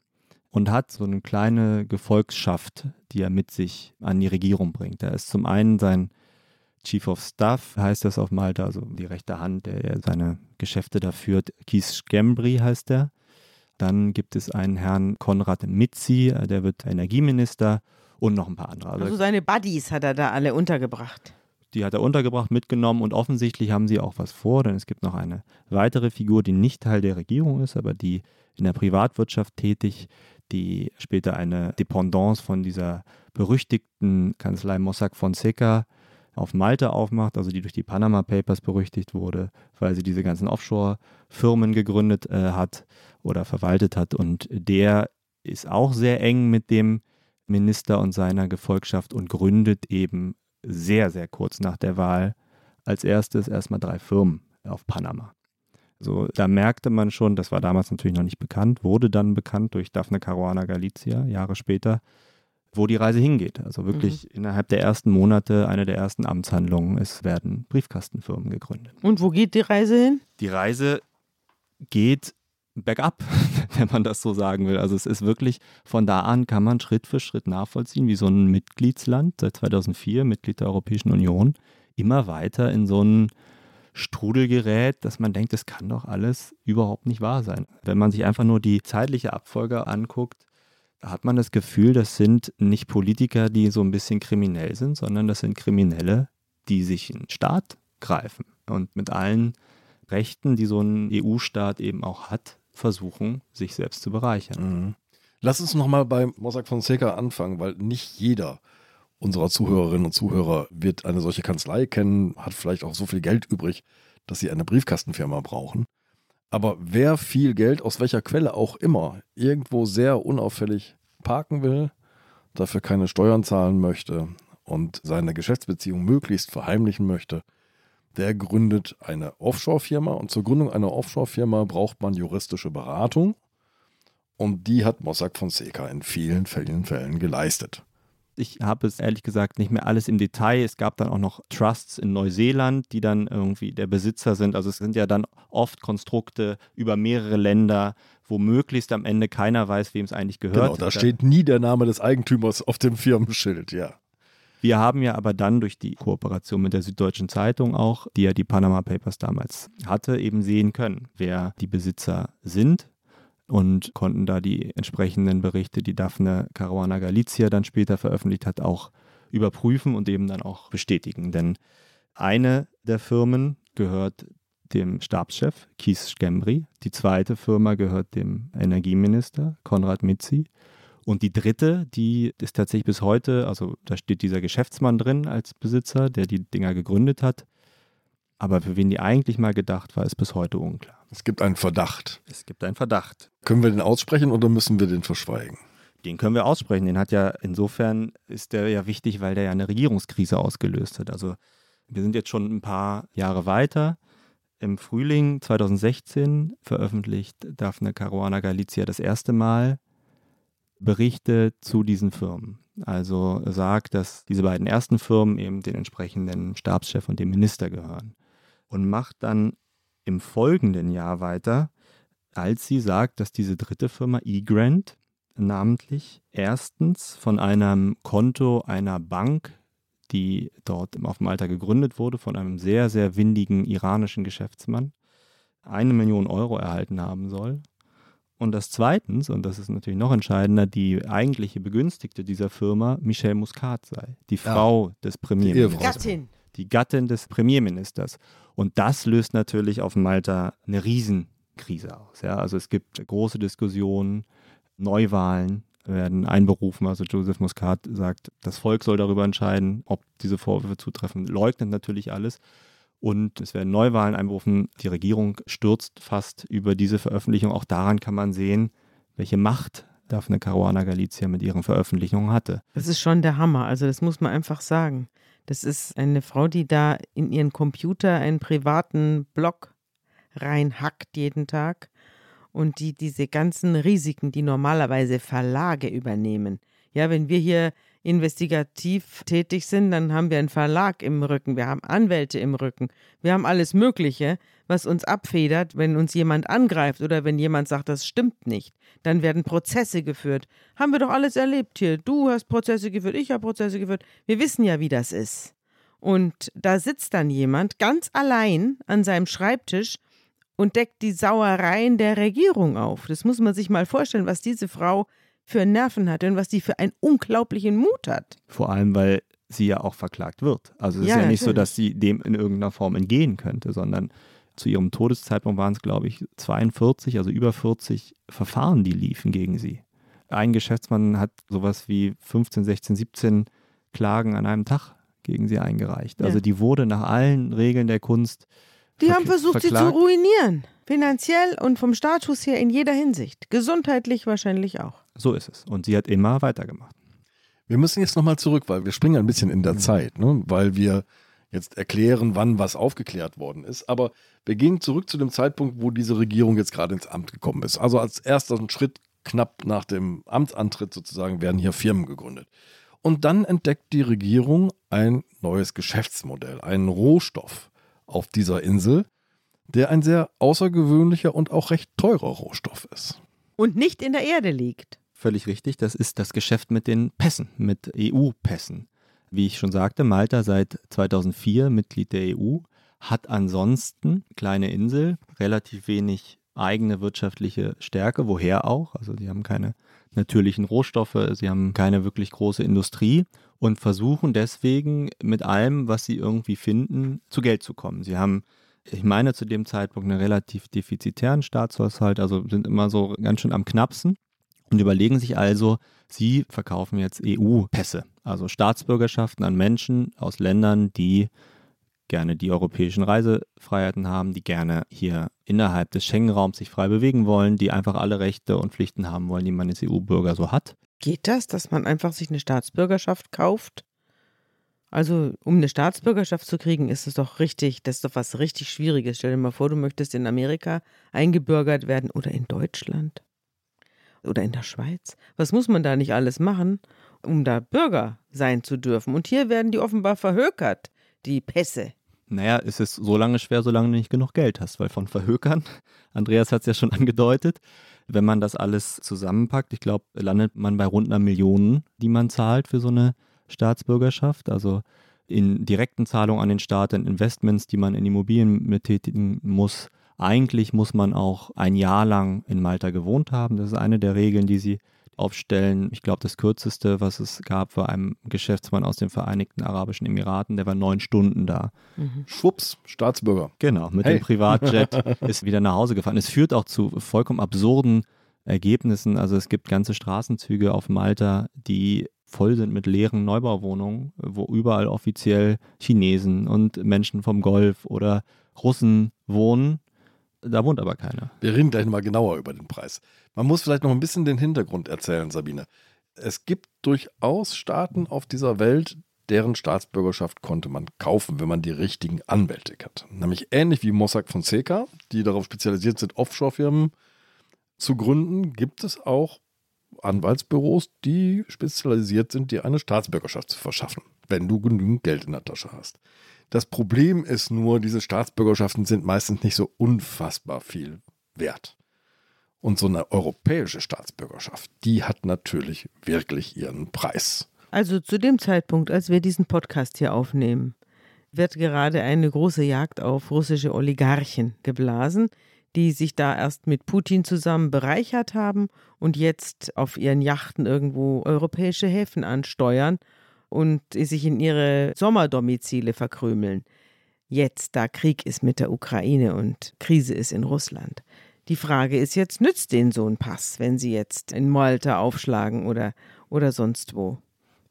und hat so eine kleine Gefolgschaft, die er mit sich an die Regierung bringt. Er ist zum einen sein Chief of Staff, heißt das auf Malta, also die rechte Hand, der seine Geschäfte da führt. Keith Schembri heißt er. Dann gibt es einen Herrn Konrad Mitzi, äh, der wird Energieminister und noch ein paar andere. Also, also seine Buddies hat er da alle untergebracht. Die hat er untergebracht, mitgenommen und offensichtlich haben sie auch was vor, denn es gibt noch eine weitere Figur, die nicht Teil der Regierung ist, aber die in der Privatwirtschaft tätig, die später eine Dependance von dieser berüchtigten Kanzlei Mossack Fonseca auf Malta aufmacht, also die durch die Panama Papers berüchtigt wurde, weil sie diese ganzen Offshore-Firmen gegründet äh, hat oder verwaltet hat. Und der ist auch sehr eng mit dem Minister und seiner Gefolgschaft und gründet eben sehr, sehr kurz nach der Wahl als erstes erstmal drei Firmen auf Panama. So, da merkte man schon, das war damals natürlich noch nicht bekannt, wurde dann bekannt durch Daphne Caruana Galizia, Jahre später, wo die Reise hingeht. Also wirklich mhm. innerhalb der ersten Monate eine der ersten Amtshandlungen. Es werden Briefkastenfirmen gegründet. Und wo geht die Reise hin? Die Reise geht bergab, wenn man das so sagen will. Also es ist wirklich, von da an kann man Schritt für Schritt nachvollziehen, wie so ein Mitgliedsland, seit 2004 Mitglied der Europäischen Union, immer weiter in so einen Strudel gerät, dass man denkt, das kann doch alles überhaupt nicht wahr sein. Wenn man sich einfach nur die zeitliche Abfolge anguckt, hat man das Gefühl, das sind nicht Politiker, die so ein bisschen kriminell sind, sondern das sind Kriminelle, die sich einen Staat greifen und mit allen Rechten, die so ein EU-Staat eben auch hat, versuchen, sich selbst zu bereichern. Mhm. Lass uns nochmal bei Mossack Fonseca anfangen, weil nicht jeder unserer Zuhörerinnen und Zuhörer wird eine solche Kanzlei kennen, hat vielleicht auch so viel Geld übrig, dass sie eine Briefkastenfirma brauchen. Aber wer viel Geld aus welcher Quelle auch immer irgendwo sehr unauffällig parken will, dafür keine Steuern zahlen möchte und seine Geschäftsbeziehung möglichst verheimlichen möchte, der gründet eine Offshore-Firma und zur Gründung einer Offshore-Firma braucht man juristische Beratung und die hat Mossack Fonseca in vielen, vielen Fällen geleistet. Ich habe es ehrlich gesagt nicht mehr alles im Detail. Es gab dann auch noch Trusts in Neuseeland, die dann irgendwie der Besitzer sind. Also es sind ja dann oft Konstrukte über mehrere Länder, wo möglichst am Ende keiner weiß, wem es eigentlich gehört. Genau, da steht nie der Name des Eigentümers auf dem Firmenschild, ja. Wir haben ja aber dann durch die Kooperation mit der Süddeutschen Zeitung auch, die ja die Panama Papers damals hatte, eben sehen können, wer die Besitzer sind und konnten da die entsprechenden Berichte, die Daphne Caruana Galizia dann später veröffentlicht hat, auch überprüfen und eben dann auch bestätigen. Denn eine der Firmen gehört dem Stabschef Kies Skembri, die zweite Firma gehört dem Energieminister Konrad Mitzi und die dritte, die ist tatsächlich bis heute, also da steht dieser Geschäftsmann drin als Besitzer, der die Dinger gegründet hat. Aber für wen die eigentlich mal gedacht war, ist bis heute unklar. Es gibt einen Verdacht. Es gibt einen Verdacht. Können wir den aussprechen oder müssen wir den verschweigen? Den können wir aussprechen. Den hat ja, insofern ist der ja wichtig, weil der ja eine Regierungskrise ausgelöst hat. Also wir sind jetzt schon ein paar Jahre weiter. Im Frühling 2016 veröffentlicht Daphne Caruana Galizia das erste Mal Berichte zu diesen Firmen. Also sagt, dass diese beiden ersten Firmen eben den entsprechenden Stabschef und dem Minister gehören. Und macht dann im folgenden Jahr weiter, als sie sagt, dass diese dritte Firma eGrant namentlich erstens von einem Konto einer Bank, die dort auf Malta gegründet wurde, von einem sehr, sehr windigen iranischen Geschäftsmann, eine Million Euro erhalten haben soll und dass zweitens, und das ist natürlich noch entscheidender, die eigentliche Begünstigte dieser Firma Michelle Muscat sei, die Frau ja. des Premierministers. Die Gattin. Die Gattin des Premierministers. Und das löst natürlich auf Malta eine Riesenkrise aus. Ja? Also es gibt große Diskussionen, Neuwahlen werden einberufen. Also Joseph Muscat sagt, das Volk soll darüber entscheiden, ob diese Vorwürfe zutreffen. Leugnet natürlich alles und es werden Neuwahlen einberufen. Die Regierung stürzt fast über diese Veröffentlichung. Auch daran kann man sehen, welche Macht Daphne Caruana Galizia mit ihren Veröffentlichungen hatte. Das ist schon der Hammer. Also das muss man einfach sagen. Das ist eine Frau, die da in ihren Computer einen privaten Blog reinhackt jeden Tag und die diese ganzen Risiken, die normalerweise Verlage übernehmen. Ja, wenn wir hier investigativ tätig sind, dann haben wir einen Verlag im Rücken, wir haben Anwälte im Rücken, wir haben alles Mögliche, was uns abfedert, wenn uns jemand angreift oder wenn jemand sagt, das stimmt nicht. Dann werden Prozesse geführt. Haben wir doch alles erlebt hier. Du hast Prozesse geführt, ich habe Prozesse geführt. Wir wissen ja, wie das ist. Und da sitzt dann jemand ganz allein an seinem Schreibtisch und deckt die Sauereien der Regierung auf. Das muss man sich mal vorstellen, was diese Frau für Nerven hat und was sie für einen unglaublichen Mut hat. Vor allem, weil sie ja auch verklagt wird. Also es ja, ist ja nicht so, dass sie dem in irgendeiner Form entgehen könnte, sondern zu ihrem Todeszeitpunkt waren es, glaube ich, 42, also über 40 Verfahren, die liefen gegen sie. Ein Geschäftsmann hat sowas wie 15, 16, 17 Klagen an einem Tag gegen sie eingereicht. Ja. Also die wurde nach allen Regeln der Kunst. Die haben versucht, verklagt. sie zu ruinieren. Finanziell und vom Status her in jeder Hinsicht. Gesundheitlich wahrscheinlich auch. So ist es. Und sie hat immer weitergemacht. Wir müssen jetzt nochmal zurück, weil wir springen ein bisschen in der mhm. Zeit, ne? weil wir jetzt erklären, wann was aufgeklärt worden ist. Aber wir gehen zurück zu dem Zeitpunkt, wo diese Regierung jetzt gerade ins Amt gekommen ist. Also als erster Schritt knapp nach dem Amtsantritt sozusagen werden hier Firmen gegründet. Und dann entdeckt die Regierung ein neues Geschäftsmodell, einen Rohstoff auf dieser Insel, der ein sehr außergewöhnlicher und auch recht teurer Rohstoff ist. Und nicht in der Erde liegt. Völlig richtig, das ist das Geschäft mit den Pässen, mit EU-Pässen. Wie ich schon sagte, Malta seit 2004 Mitglied der EU, hat ansonsten kleine Insel, relativ wenig eigene wirtschaftliche Stärke, woher auch. Also sie haben keine natürlichen Rohstoffe, sie haben keine wirklich große Industrie und versuchen deswegen mit allem, was sie irgendwie finden, zu Geld zu kommen. Sie haben ich meine zu dem Zeitpunkt einen relativ defizitären Staatshaushalt, also sind immer so ganz schön am knappsten und überlegen sich also, sie verkaufen jetzt EU-Pässe, also Staatsbürgerschaften an Menschen aus Ländern, die gerne die europäischen Reisefreiheiten haben, die gerne hier innerhalb des Schengen-Raums sich frei bewegen wollen, die einfach alle Rechte und Pflichten haben wollen, die man als EU-Bürger so hat. Geht das, dass man einfach sich eine Staatsbürgerschaft kauft? Also, um eine Staatsbürgerschaft zu kriegen, ist es doch richtig, das ist doch was richtig Schwieriges. Stell dir mal vor, du möchtest in Amerika eingebürgert werden oder in Deutschland oder in der Schweiz. Was muss man da nicht alles machen, um da Bürger sein zu dürfen. Und hier werden die offenbar verhökert, die Pässe. Naja, es ist so lange schwer, solange du nicht genug Geld hast, weil von Verhökern, Andreas hat es ja schon angedeutet, wenn man das alles zusammenpackt, ich glaube, landet man bei rund einer Million, die man zahlt für so eine Staatsbürgerschaft. Also in direkten Zahlungen an den Staat, in Investments, die man in Immobilien betätigen muss. Eigentlich muss man auch ein Jahr lang in Malta gewohnt haben. Das ist eine der Regeln, die sie aufstellen. Ich glaube, das kürzeste, was es gab, war ein Geschäftsmann aus den Vereinigten Arabischen Emiraten, der war neun Stunden da. Mhm. Schwupps, Staatsbürger. Genau, mit hey. dem Privatjet ist wieder nach Hause gefahren. Es führt auch zu vollkommen absurden Ergebnissen. Also es gibt ganze Straßenzüge auf Malta, die voll sind mit leeren Neubauwohnungen, wo überall offiziell Chinesen und Menschen vom Golf oder Russen wohnen. Da wohnt aber keiner. Wir reden gleich mal genauer über den Preis. Man muss vielleicht noch ein bisschen den Hintergrund erzählen, Sabine. Es gibt durchaus Staaten auf dieser Welt, deren Staatsbürgerschaft konnte man kaufen, wenn man die richtigen Anwälte hat. Nämlich ähnlich wie Mossack Fonseca, die darauf spezialisiert sind, Offshore-Firmen zu gründen, gibt es auch Anwaltsbüros, die spezialisiert sind, dir eine Staatsbürgerschaft zu verschaffen, wenn du genügend Geld in der Tasche hast. Das Problem ist nur, diese Staatsbürgerschaften sind meistens nicht so unfassbar viel wert. Und so eine europäische Staatsbürgerschaft, die hat natürlich wirklich ihren Preis. Also zu dem Zeitpunkt, als wir diesen Podcast hier aufnehmen, wird gerade eine große Jagd auf russische Oligarchen geblasen, die sich da erst mit Putin zusammen bereichert haben und jetzt auf ihren Yachten irgendwo europäische Häfen ansteuern und sich in ihre Sommerdomizile verkrümeln. Jetzt, da Krieg ist mit der Ukraine und Krise ist in Russland. Die Frage ist jetzt, nützt denen so ein Pass, wenn sie jetzt in Malta aufschlagen oder, oder sonst wo?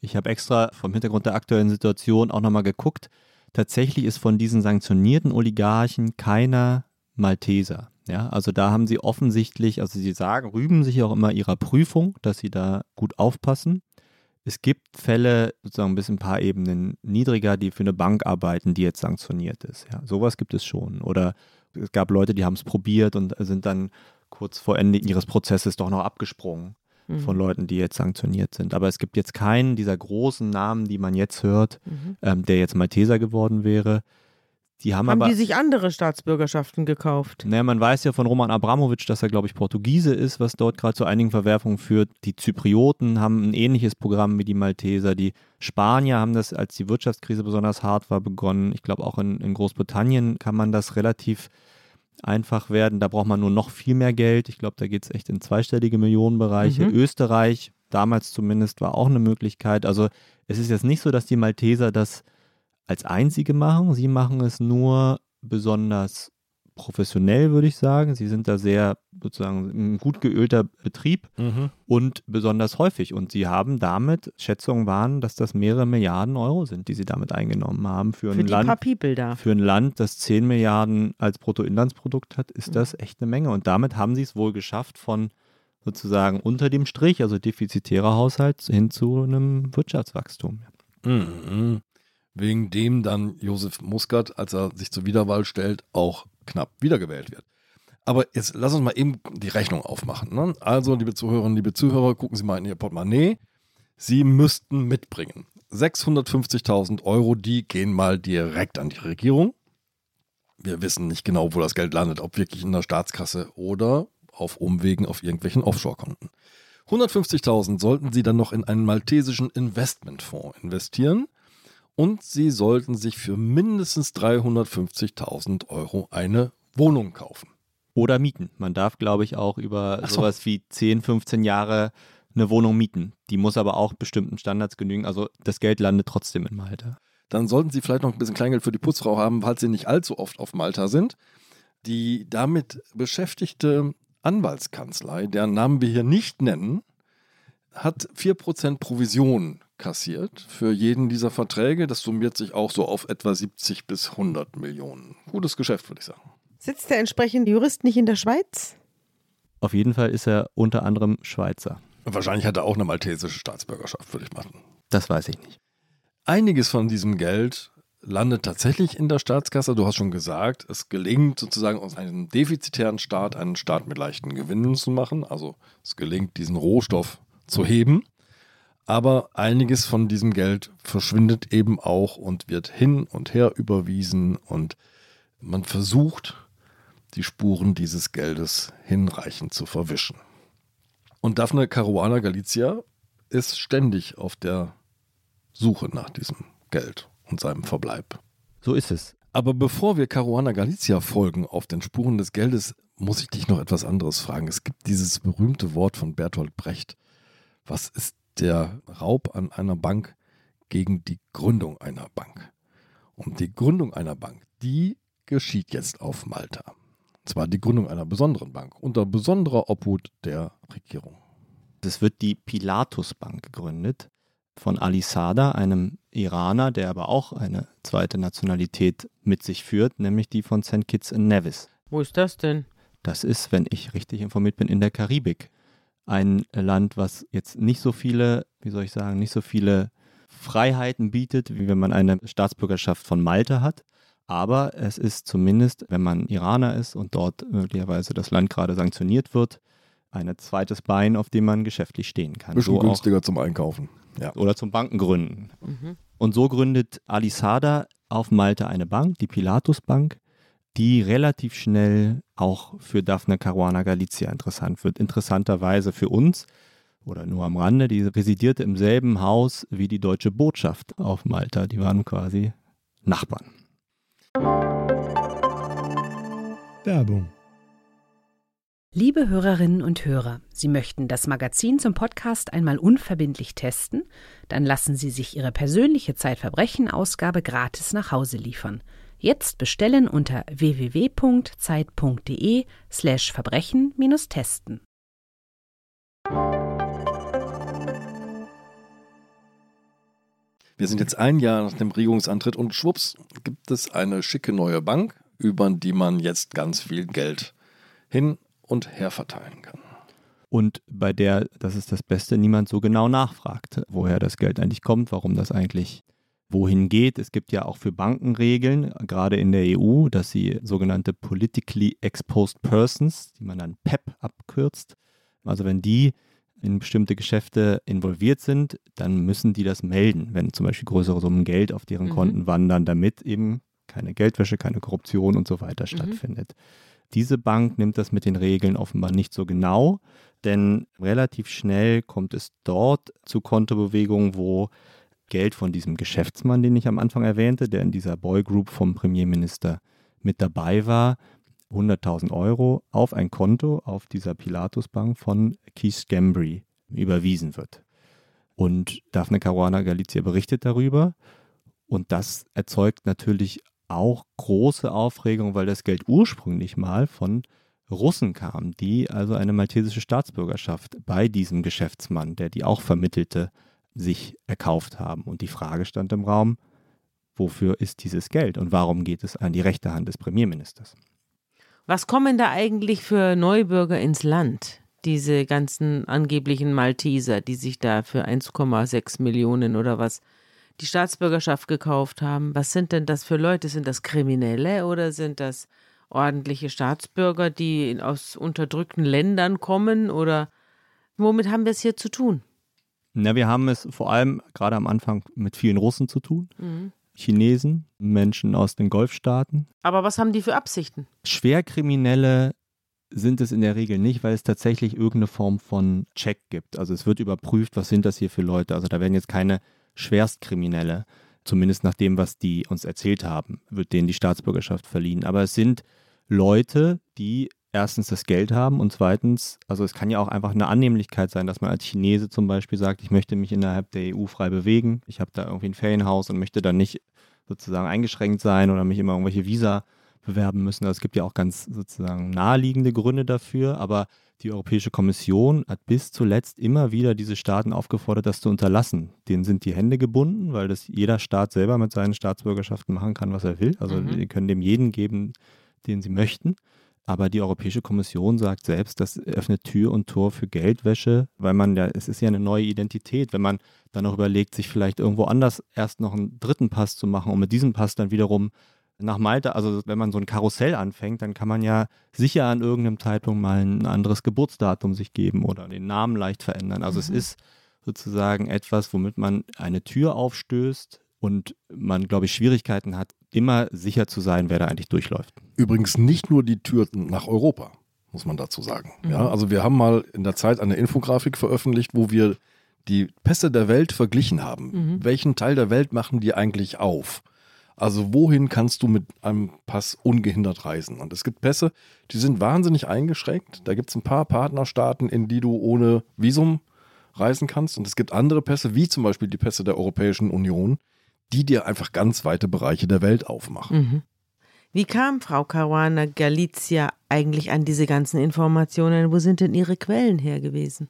Ich habe extra vom Hintergrund der aktuellen Situation auch nochmal geguckt. Tatsächlich ist von diesen sanktionierten Oligarchen keiner Malteser. Ja, also da haben sie offensichtlich, also sie sagen, rüben sich auch immer ihrer Prüfung, dass sie da gut aufpassen. Es gibt Fälle, sozusagen bis ein paar Ebenen niedriger, die für eine Bank arbeiten, die jetzt sanktioniert ist. Ja, sowas gibt es schon. Oder es gab Leute, die haben es probiert und sind dann kurz vor Ende ihres Prozesses doch noch abgesprungen mhm. von Leuten, die jetzt sanktioniert sind. Aber es gibt jetzt keinen dieser großen Namen, die man jetzt hört, mhm. ähm, der jetzt Malteser geworden wäre. Die haben, haben aber, die sich andere Staatsbürgerschaften gekauft? Naja, man weiß ja von Roman Abramowitsch, dass er, glaube ich, Portugiese ist, was dort gerade zu einigen Verwerfungen führt. Die Zyprioten haben ein ähnliches Programm wie die Malteser. Die Spanier haben das, als die Wirtschaftskrise besonders hart war, begonnen. Ich glaube, auch in, in Großbritannien kann man das relativ einfach werden. Da braucht man nur noch viel mehr Geld. Ich glaube, da geht es echt in zweistellige Millionenbereiche. Mhm. Österreich, damals zumindest, war auch eine Möglichkeit. Also es ist jetzt nicht so, dass die Malteser das als einzige machen. Sie machen es nur besonders professionell, würde ich sagen. Sie sind da sehr sozusagen ein gut geölter Betrieb mhm. und besonders häufig. Und sie haben damit, Schätzungen waren, dass das mehrere Milliarden Euro sind, die sie damit eingenommen haben. Für, für ein, Land, da. für ein Land, das 10 Milliarden als Bruttoinlandsprodukt hat, ist mhm. das echt eine Menge. Und damit haben sie es wohl geschafft, von sozusagen unter dem Strich, also defizitärer Haushalt, hin zu einem Wirtschaftswachstum. Mhm wegen dem dann Josef Muscat, als er sich zur Wiederwahl stellt, auch knapp wiedergewählt wird. Aber jetzt lass uns mal eben die Rechnung aufmachen. Ne? Also, liebe Zuhörerinnen, liebe Zuhörer, gucken Sie mal in Ihr Portemonnaie. Sie müssten mitbringen 650.000 Euro, die gehen mal direkt an die Regierung. Wir wissen nicht genau, wo das Geld landet, ob wirklich in der Staatskasse oder auf Umwegen auf irgendwelchen Offshore-Konten. 150.000 sollten Sie dann noch in einen maltesischen Investmentfonds investieren und sie sollten sich für mindestens 350.000 Euro eine Wohnung kaufen. Oder mieten. Man darf, glaube ich, auch über so. sowas wie 10, 15 Jahre eine Wohnung mieten. Die muss aber auch bestimmten Standards genügen. Also das Geld landet trotzdem in Malta. Dann sollten Sie vielleicht noch ein bisschen Kleingeld für die Putzfrau haben, falls Sie nicht allzu oft auf Malta sind. Die damit beschäftigte Anwaltskanzlei, deren Namen wir hier nicht nennen, hat 4% Provision kassiert für jeden dieser Verträge. Das summiert sich auch so auf etwa 70 bis 100 Millionen. Gutes Geschäft, würde ich sagen. Sitzt der entsprechende Jurist nicht in der Schweiz? Auf jeden Fall ist er unter anderem Schweizer. Wahrscheinlich hat er auch eine maltesische Staatsbürgerschaft, würde ich machen. Das weiß ich nicht. Einiges von diesem Geld landet tatsächlich in der Staatskasse. Du hast schon gesagt, es gelingt sozusagen aus einem defizitären Staat einen Staat mit leichten Gewinnen zu machen. Also es gelingt, diesen Rohstoff zu heben. Aber einiges von diesem Geld verschwindet eben auch und wird hin und her überwiesen und man versucht, die Spuren dieses Geldes hinreichend zu verwischen. Und Daphne Caruana Galizia ist ständig auf der Suche nach diesem Geld und seinem Verbleib. So ist es. Aber bevor wir Caruana Galizia folgen auf den Spuren des Geldes, muss ich dich noch etwas anderes fragen. Es gibt dieses berühmte Wort von Bertolt Brecht. Was ist der Raub an einer Bank gegen die Gründung einer Bank. Und die Gründung einer Bank, die geschieht jetzt auf Malta. Und zwar die Gründung einer besonderen Bank unter besonderer Obhut der Regierung. Es wird die Pilatus Bank gegründet von Ali Sada, einem Iraner, der aber auch eine zweite Nationalität mit sich führt, nämlich die von St. Kitts and Nevis. Wo ist das denn? Das ist, wenn ich richtig informiert bin, in der Karibik ein Land, was jetzt nicht so viele, wie soll ich sagen, nicht so viele Freiheiten bietet, wie wenn man eine Staatsbürgerschaft von Malta hat. Aber es ist zumindest, wenn man Iraner ist und dort möglicherweise das Land gerade sanktioniert wird, ein zweites Bein, auf dem man geschäftlich stehen kann. Bisschen so günstiger zum Einkaufen. Ja. Oder zum Bankengründen. Mhm. Und so gründet Ali Sada auf Malta eine Bank, die Pilatus Bank, die relativ schnell auch für Daphne Caruana Galizia interessant wird. Interessanterweise für uns oder nur am Rande, die residierte im selben Haus wie die deutsche Botschaft auf Malta. Die waren quasi Nachbarn. Werbung. Liebe Hörerinnen und Hörer, Sie möchten das Magazin zum Podcast einmal unverbindlich testen? Dann lassen Sie sich Ihre persönliche Zeitverbrechen-Ausgabe gratis nach Hause liefern. Jetzt bestellen unter www.zeit.de slash Verbrechen-testen. Wir sind jetzt ein Jahr nach dem Regierungsantritt und schwupps gibt es eine schicke neue Bank, über die man jetzt ganz viel Geld hin und her verteilen kann. Und bei der, das ist das Beste, niemand so genau nachfragt, woher das Geld eigentlich kommt, warum das eigentlich wohin geht. Es gibt ja auch für Banken Regeln, gerade in der EU, dass sie sogenannte Politically Exposed Persons, die man dann PEP e abkürzt, also wenn die in bestimmte Geschäfte involviert sind, dann müssen die das melden, wenn zum Beispiel größere Summen Geld auf deren mhm. Konten wandern, damit eben keine Geldwäsche, keine Korruption und so weiter mhm. stattfindet. Diese Bank nimmt das mit den Regeln offenbar nicht so genau, denn relativ schnell kommt es dort zu Kontobewegungen, wo Geld von diesem Geschäftsmann, den ich am Anfang erwähnte, der in dieser Boy Group vom Premierminister mit dabei war, 100.000 Euro auf ein Konto auf dieser Pilatus Bank von Keith Gambry überwiesen wird. Und Daphne Caruana Galizia berichtet darüber. Und das erzeugt natürlich auch große Aufregung, weil das Geld ursprünglich mal von Russen kam, die also eine maltesische Staatsbürgerschaft bei diesem Geschäftsmann, der die auch vermittelte, sich erkauft haben. Und die Frage stand im Raum, wofür ist dieses Geld und warum geht es an die rechte Hand des Premierministers? Was kommen da eigentlich für Neubürger ins Land? Diese ganzen angeblichen Malteser, die sich da für 1,6 Millionen oder was die Staatsbürgerschaft gekauft haben. Was sind denn das für Leute? Sind das Kriminelle oder sind das ordentliche Staatsbürger, die aus unterdrückten Ländern kommen? Oder womit haben wir es hier zu tun? Na, wir haben es vor allem gerade am Anfang mit vielen Russen zu tun. Mhm. Chinesen, Menschen aus den Golfstaaten. Aber was haben die für Absichten? Schwerkriminelle sind es in der Regel nicht, weil es tatsächlich irgendeine Form von Check gibt. Also es wird überprüft, was sind das hier für Leute. Also da werden jetzt keine Schwerstkriminelle, zumindest nach dem, was die uns erzählt haben, wird denen die Staatsbürgerschaft verliehen. Aber es sind Leute, die erstens das Geld haben und zweitens, also es kann ja auch einfach eine Annehmlichkeit sein, dass man als Chinese zum Beispiel sagt, ich möchte mich innerhalb der EU frei bewegen, ich habe da irgendwie ein Ferienhaus und möchte dann nicht sozusagen eingeschränkt sein oder mich immer irgendwelche Visa bewerben müssen. Also es gibt ja auch ganz sozusagen naheliegende Gründe dafür, aber die Europäische Kommission hat bis zuletzt immer wieder diese Staaten aufgefordert, das zu unterlassen. Denen sind die Hände gebunden, weil das jeder Staat selber mit seinen Staatsbürgerschaften machen kann, was er will. Also mhm. die können dem jeden geben, den sie möchten. Aber die Europäische Kommission sagt selbst, das öffnet Tür und Tor für Geldwäsche, weil man ja, es ist ja eine neue Identität. Wenn man dann noch überlegt, sich vielleicht irgendwo anders erst noch einen dritten Pass zu machen und mit diesem Pass dann wiederum nach Malta, also wenn man so ein Karussell anfängt, dann kann man ja sicher an irgendeinem Zeitpunkt mal ein anderes Geburtsdatum sich geben oder den Namen leicht verändern. Also mhm. es ist sozusagen etwas, womit man eine Tür aufstößt und man, glaube ich, Schwierigkeiten hat, immer sicher zu sein, wer da eigentlich durchläuft. Übrigens nicht nur die Tür nach Europa, muss man dazu sagen. Mhm. Ja, also wir haben mal in der Zeit eine Infografik veröffentlicht, wo wir die Pässe der Welt verglichen haben. Mhm. Welchen Teil der Welt machen die eigentlich auf? Also wohin kannst du mit einem Pass ungehindert reisen? Und es gibt Pässe, die sind wahnsinnig eingeschränkt. Da gibt es ein paar Partnerstaaten, in die du ohne Visum reisen kannst. Und es gibt andere Pässe, wie zum Beispiel die Pässe der Europäischen Union, die dir einfach ganz weite Bereiche der Welt aufmachen. Mhm. Wie kam Frau Caruana Galizia eigentlich an diese ganzen Informationen? Wo sind denn ihre Quellen her gewesen?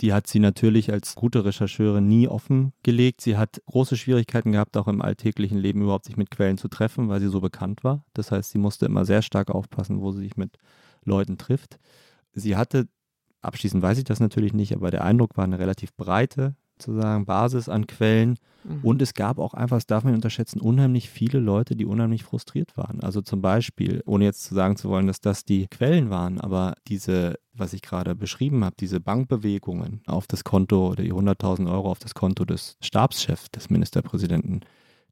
Die hat sie natürlich als gute Rechercheure nie offengelegt. Sie hat große Schwierigkeiten gehabt, auch im alltäglichen Leben überhaupt sich mit Quellen zu treffen, weil sie so bekannt war. Das heißt, sie musste immer sehr stark aufpassen, wo sie sich mit Leuten trifft. Sie hatte, abschließend weiß ich das natürlich nicht, aber der Eindruck war eine relativ breite sozusagen Basis an Quellen. Mhm. Und es gab auch einfach, das darf man nicht unterschätzen, unheimlich viele Leute, die unheimlich frustriert waren. Also zum Beispiel, ohne jetzt zu sagen zu wollen, dass das die Quellen waren, aber diese, was ich gerade beschrieben habe, diese Bankbewegungen auf das Konto, die 100.000 Euro auf das Konto des Stabschefs, des Ministerpräsidenten,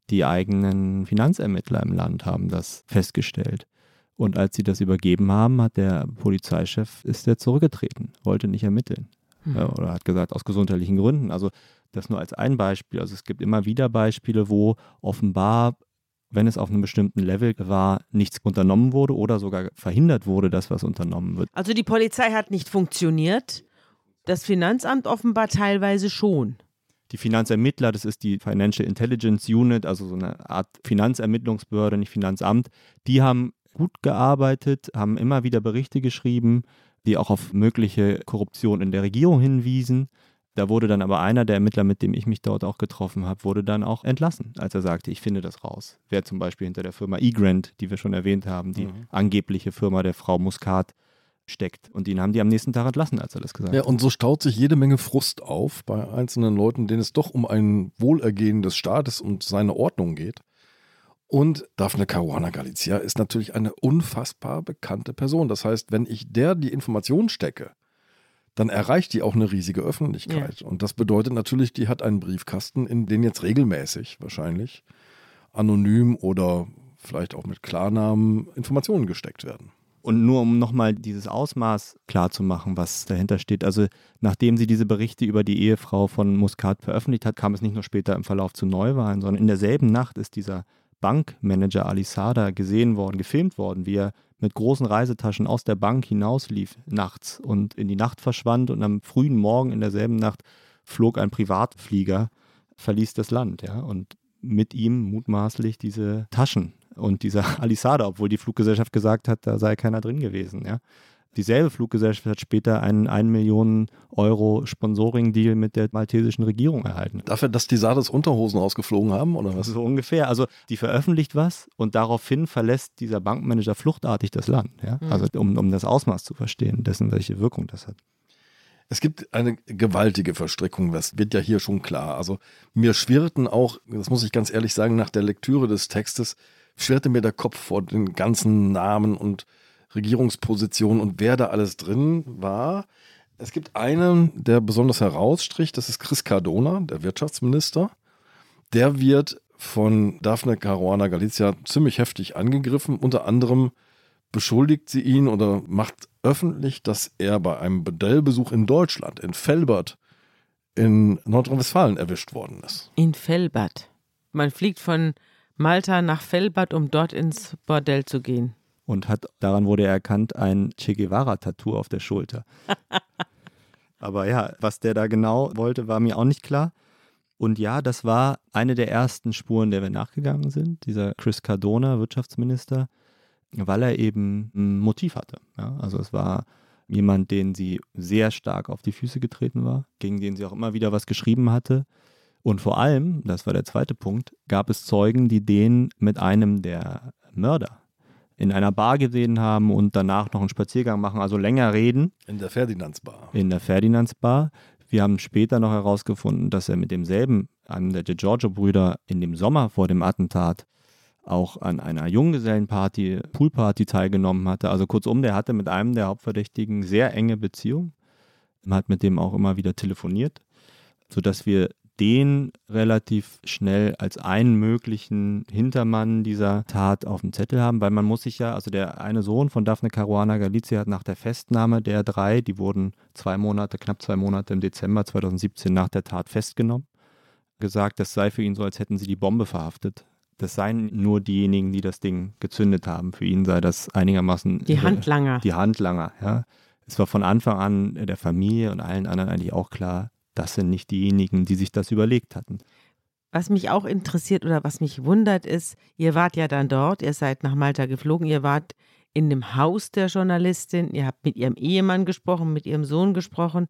die eigenen Finanzermittler im Land haben das festgestellt. Und als sie das übergeben haben, hat der Polizeichef, ist der zurückgetreten, wollte nicht ermitteln mhm. oder hat gesagt, aus gesundheitlichen Gründen. Also das nur als ein Beispiel. Also es gibt immer wieder Beispiele, wo offenbar, wenn es auf einem bestimmten Level war, nichts unternommen wurde oder sogar verhindert wurde, dass was unternommen wird. Also die Polizei hat nicht funktioniert, das Finanzamt offenbar teilweise schon. Die Finanzermittler, das ist die Financial Intelligence Unit, also so eine Art Finanzermittlungsbehörde, nicht Finanzamt, die haben gut gearbeitet, haben immer wieder Berichte geschrieben, die auch auf mögliche Korruption in der Regierung hinwiesen. Da wurde dann aber einer der Ermittler, mit dem ich mich dort auch getroffen habe, wurde dann auch entlassen, als er sagte, ich finde das raus. Wer zum Beispiel hinter der Firma eGrant, die wir schon erwähnt haben, die mhm. angebliche Firma der Frau Muscat steckt. Und ihn haben die am nächsten Tag entlassen, als er das gesagt hat. Ja, und so staut sich jede Menge Frust auf bei einzelnen Leuten, denen es doch um ein Wohlergehen des Staates und seine Ordnung geht. Und Daphne Caruana Galizia ist natürlich eine unfassbar bekannte Person. Das heißt, wenn ich der die Information stecke, dann erreicht die auch eine riesige Öffentlichkeit. Ja. Und das bedeutet natürlich, die hat einen Briefkasten, in den jetzt regelmäßig wahrscheinlich anonym oder vielleicht auch mit Klarnamen Informationen gesteckt werden. Und nur um nochmal dieses Ausmaß klarzumachen, was dahinter steht. Also nachdem sie diese Berichte über die Ehefrau von Muscat veröffentlicht hat, kam es nicht nur später im Verlauf zu Neuwahlen, sondern in derselben Nacht ist dieser Bankmanager Ali Sada gesehen worden, gefilmt worden, wie er mit großen Reisetaschen aus der Bank hinauslief nachts und in die Nacht verschwand und am frühen Morgen in derselben Nacht flog ein Privatflieger, verließ das Land, ja, und mit ihm mutmaßlich diese Taschen und dieser Alisada, obwohl die Fluggesellschaft gesagt hat, da sei keiner drin gewesen, ja. Dieselbe Fluggesellschaft hat später einen 1 Millionen Euro Sponsoring-Deal mit der maltesischen Regierung erhalten. Dafür, dass die Sades Unterhosen ausgeflogen haben, oder was? So ungefähr. Also die veröffentlicht was und daraufhin verlässt dieser Bankmanager fluchtartig das Land. Ja? Mhm. Also um, um das Ausmaß zu verstehen, dessen, welche Wirkung das hat. Es gibt eine gewaltige Verstrickung, das wird ja hier schon klar. Also mir schwirrten auch, das muss ich ganz ehrlich sagen, nach der Lektüre des Textes, schwirrte mir der Kopf vor den ganzen Namen und Regierungspositionen und wer da alles drin war. Es gibt einen, der besonders herausstrich, das ist Chris Cardona, der Wirtschaftsminister. Der wird von Daphne Caruana Galizia ziemlich heftig angegriffen. Unter anderem beschuldigt sie ihn oder macht öffentlich, dass er bei einem Bordellbesuch in Deutschland, in Velbert, in Nordrhein-Westfalen erwischt worden ist. In Velbert. Man fliegt von Malta nach Velbert, um dort ins Bordell zu gehen und hat, daran wurde er erkannt, ein Che Guevara-Tattoo auf der Schulter. Aber ja, was der da genau wollte, war mir auch nicht klar. Und ja, das war eine der ersten Spuren, der wir nachgegangen sind, dieser Chris Cardona, Wirtschaftsminister, weil er eben ein Motiv hatte. Ja, also es war jemand, den sie sehr stark auf die Füße getreten war, gegen den sie auch immer wieder was geschrieben hatte. Und vor allem, das war der zweite Punkt, gab es Zeugen, die den mit einem der Mörder in einer Bar gesehen haben und danach noch einen Spaziergang machen, also länger reden. In der Ferdinandsbar. In der Ferdinandsbar. Wir haben später noch herausgefunden, dass er mit demselben, einem der Giorgio-Brüder, in dem Sommer vor dem Attentat auch an einer Junggesellenparty, Poolparty teilgenommen hatte. Also kurzum, der hatte mit einem der Hauptverdächtigen sehr enge Beziehung. Man hat mit dem auch immer wieder telefoniert. sodass wir den relativ schnell als einen möglichen Hintermann dieser Tat auf dem Zettel haben, weil man muss sich ja, also der eine Sohn von Daphne Caruana Galizia hat nach der Festnahme der drei, die wurden zwei Monate, knapp zwei Monate im Dezember 2017 nach der Tat festgenommen, gesagt, das sei für ihn so, als hätten sie die Bombe verhaftet. Das seien nur diejenigen, die das Ding gezündet haben. Für ihn sei das einigermaßen. Die Handlanger. Die Handlanger, ja. Es war von Anfang an der Familie und allen anderen eigentlich auch klar, das sind nicht diejenigen, die sich das überlegt hatten. Was mich auch interessiert oder was mich wundert ist, ihr wart ja dann dort, ihr seid nach Malta geflogen, ihr wart in dem Haus der Journalistin, ihr habt mit ihrem Ehemann gesprochen, mit ihrem Sohn gesprochen.